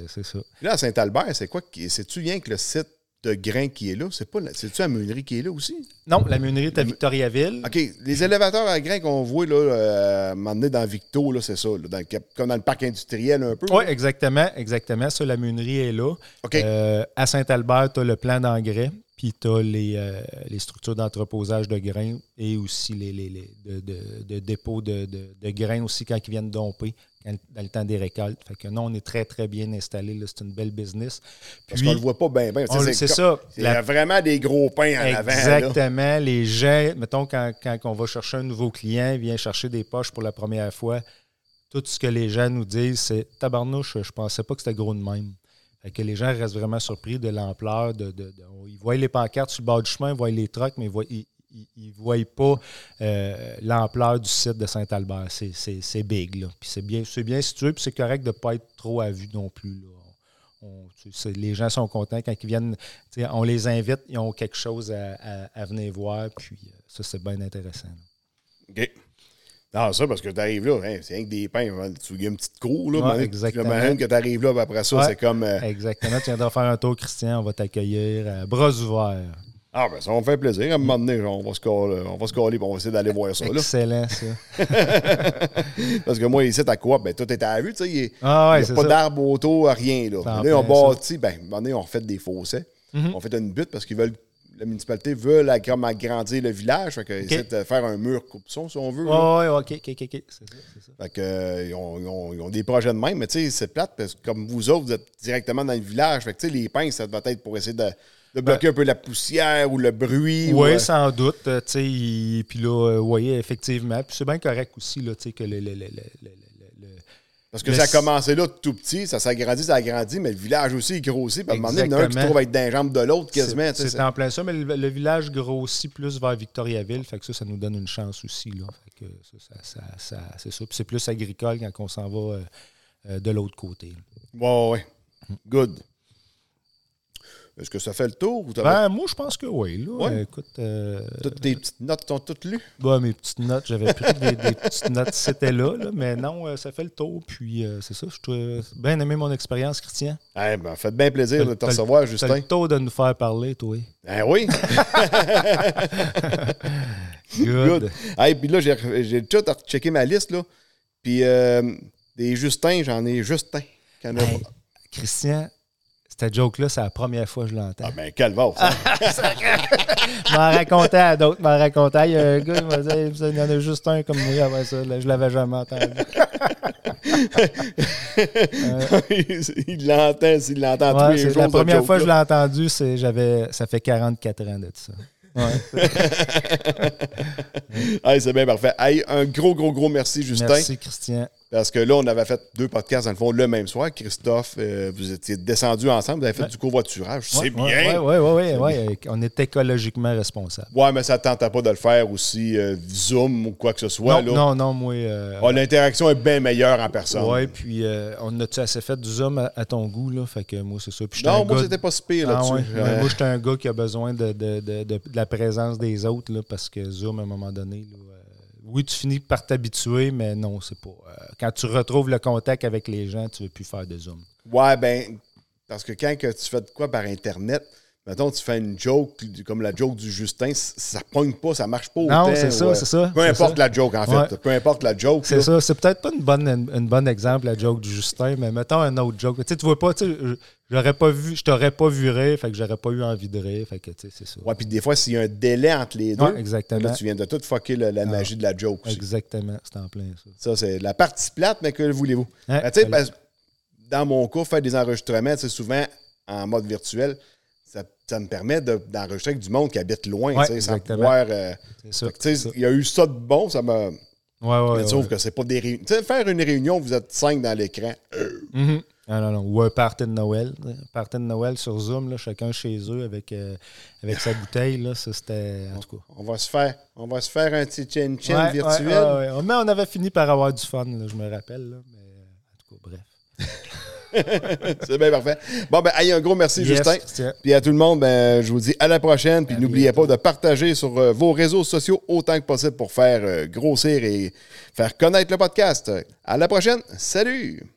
C'est ça. Là, à Saint-Albert, c'est quoi? C'est-tu rien que le site de grains qui est là? C'est pas C'est-tu la meunerie qui est là aussi? Non, la meunerie est à Victoriaville. OK, les élévateurs à grains qu'on voit là, euh, m'emmener dans Victo, là, c'est ça, là, dans le cap- comme dans le parc industriel un peu. Oui, exactement, exactement. Ça, la meunerie est là. OK. Euh, à Saint-Albert, tu as le plan d'engrais, puis tu as les, euh, les structures d'entreposage de grains et aussi les, les, les- de, de- de de, grains aussi quand ils viennent domper dans le temps des récoltes. Fait que non, on est très, très bien installé. C'est une belle business. Parce Puis- qu'on le voit pas bien, bien. c'est ça. Il y a vraiment des gros pains en avant. Exactement. Les gens, mettons, quand, quand on va chercher un nouveau client, il vient chercher des poches pour la première fois, tout ce que les gens nous disent, c'est Tabarnouche, je pensais pas que c'était gros de même. Fait que les gens restent vraiment surpris de l'ampleur. De, de- de- ils voient les pancartes sur le bord du chemin, ils voient les trucks, mais ils voient, ils, ils- ils voient pas euh, l'ampleur du site de Saint-Albert. C'est- big. Là. Puis c'est bien, bien situé, puis c'est correct de ne pas être trop à vue non plus. Là. On- les gens sont contents quand ils viennent. On les invite, ils ont quelque chose à, à- à venir voir, puis euh, ça, c'est bien intéressant. là. OK. Non, ça, parce que tu arrives là, hein, c'est rien que des pains. hein, Tu fais une petite cour, là. Ouais, exactement. Que tu arrives là, après ça, Ouais. c'est comme. euh, Exactement. Tu viendras faire un tour, Christian. On va t'accueillir à bras ouverts. Ah, ben ça va me faire plaisir. À un moment donné, on va se coller, on va se coller, on va essayer d'aller voir ça. Là. Excellent, ça. Parce que moi, ici, à quoi? Ben, tout est à la vue, tu sais. Il n'y Ah ouais, a pas d'arbre autour, rien. Là, là, on ça. bâtit, ben, à un moment donné, on refait des fossés. Mhm. On fait une butte parce qu'ils veulent. La municipalité veut agrandir le village. Fait qu'ils essaient de faire un mur coupe-son, si on veut. Ouais, ouais, OK, OK, OK. C'est ça, ça. Fait que, euh, ils, ont, ils ont- ils ont des projets de même, mais tu sais, c'est plate parce que comme vous autres, vous êtes directement dans le village. Fait que, tu sais, les pinces, ça doit être pour essayer de, de bloquer un peu la poussière ou le bruit. ou, Oui, euh, sans doute. euh, Puis là, euh, oui, effectivement. Puis c'est bien correct aussi, là, tu sais, que le. le, le, le, parce que le- ça a commencé là tout petit, ça s'agrandit, ça agrandit, mais le village aussi, il grossit. Puis à un moment donné, il y en a un qui trouve être dans les jambes de l'autre quasiment. C'est en plein ça, mais le, le village grossit plus vers Victoriaville, fait que ça, ça nous donne une chance aussi. Là. Fait que ça, ça, ça- ça- c'est ça. Puis c'est plus agricole quand on s'en va euh, euh, de l'autre côté. là. Ouais, ouais. Good. Est-ce que ça fait le tour ou Ben, moi, je pense que oui. Là. Ouais. Écoute, euh, toutes tes petites notes sont toutes lues? bah, mes petites notes, j'avais pris des, des petites notes, c'était là, là, mais non, euh, ça fait le tour. Puis euh, c'est ça, je bien aimé mon expérience, Christian. Eh ben, faites bien plaisir de te recevoir, Justin. le tour de nous faire parler, toi. Ben oui. Good. Good. Hey, puis là, j'ai tout checké ma liste, là. Puis euh, des Justins, j'en ai Justin. Hey, Christian, cette joke-là, c'est la première fois que je l'entends. Ah ben, calvaire, ça. Je m'en racontais à d'autres, m'en racontais. Il y a un gars qui m'a dit il y en a juste un comme moi avant ça. Là, je l'avais jamais entendu. il l'entend, s'il l'entend tous Ouais, les c'est jours. la première fois que je l'ai entendu, c'est j'avais ça fait 44 ans de ça. Ouais. Hey, c'est bien parfait. Hey, un gros, gros, gros merci, Justin. Merci, Christian. Parce que là, on avait fait deux podcasts, dans le fond, le même soir. Christophe, euh, vous étiez descendus ensemble, vous avez fait du covoiturage. C'est bien. Oui, oui, oui. Ouais, on est écologiquement responsable. Ouais, mais ça ne tentait pas de le faire aussi euh, Zoom ou quoi que ce soit. Non, là. non, non, moi. euh, Ah, L'interaction est bien meilleure en personne. ouais, puis on a-tu assez fait du Zoom à, à ton goût, là? Fait que moi, c'est ça. Puis non, moi, c'était pas si pire Ah là-dessus. ouais. Ouais, Moi, j'étais un gars qui a besoin de, de- de- la présence des autres, là, parce que Zoom, à un moment donné, là, oui, tu finis par t'habituer, mais non, c'est pas. euh, quand tu retrouves le contact avec les gens, tu ne veux plus faire de Zoom. Ouais, ben, parce que quand tu fais de quoi par Internet, mettons, tu fais une joke, comme la joke du Justin, ça pogne pas, ça marche pas. Non, c'est ça, ouais. c'est ça, Peu importe ça. la joke, en fait. Ouais. Peu importe la joke. C'est ça. C'est peut-être pas une bonne, une, une bonne exemple, la joke du Justin, mais mettons un autre joke. Tu sais, tu vois pas, tu j'aurais pas vu, je t'aurais pas vu rire, fait que j'aurais pas eu envie de rire, fait que, tu sais, c'est ça. Ouais, puis des fois, s'il y a un délai entre les deux, Ouais, exactement. là, tu viens de tout fucker la magie de la joke aussi. Exactement, c'est en plein ça. Ça, c'est la partie plate, mais que voulez-vous? Ben, tu sais, dans mon cas, faire des enregistrements, c'est souvent en mode virtuel, ça, me permet de- d'enregistrer avec du monde qui habite loin, Ouais, tu sais, pouvoir... euh, il y a eu ça de bon, ça m'a... Ouais, ouais, Mais sauf que c'est pas des réunions. Tu sais, faire une réunion, vous êtes cinq dans l'écran. Mhm. Ah, non, non. Ou un party de Noël. Un party de Noël sur Zoom, là, chacun chez eux avec, euh, avec sa bouteille. Là, ça, c'était. En tout cas. On va se faire, on va se faire un petit chin-chin virtuel. Mais on avait fini par avoir du fun, là, je me rappelle. Mais euh, en tout cas, bref. c'est bien parfait. Bon, ben, allez, un gros merci, Yes, Justin. Puis à tout le monde, ben, je vous dis à la prochaine. Puis n'oubliez pas de partager sur euh, vos réseaux sociaux autant que possible pour faire euh, grossir et faire connaître le podcast. À la prochaine. Salut!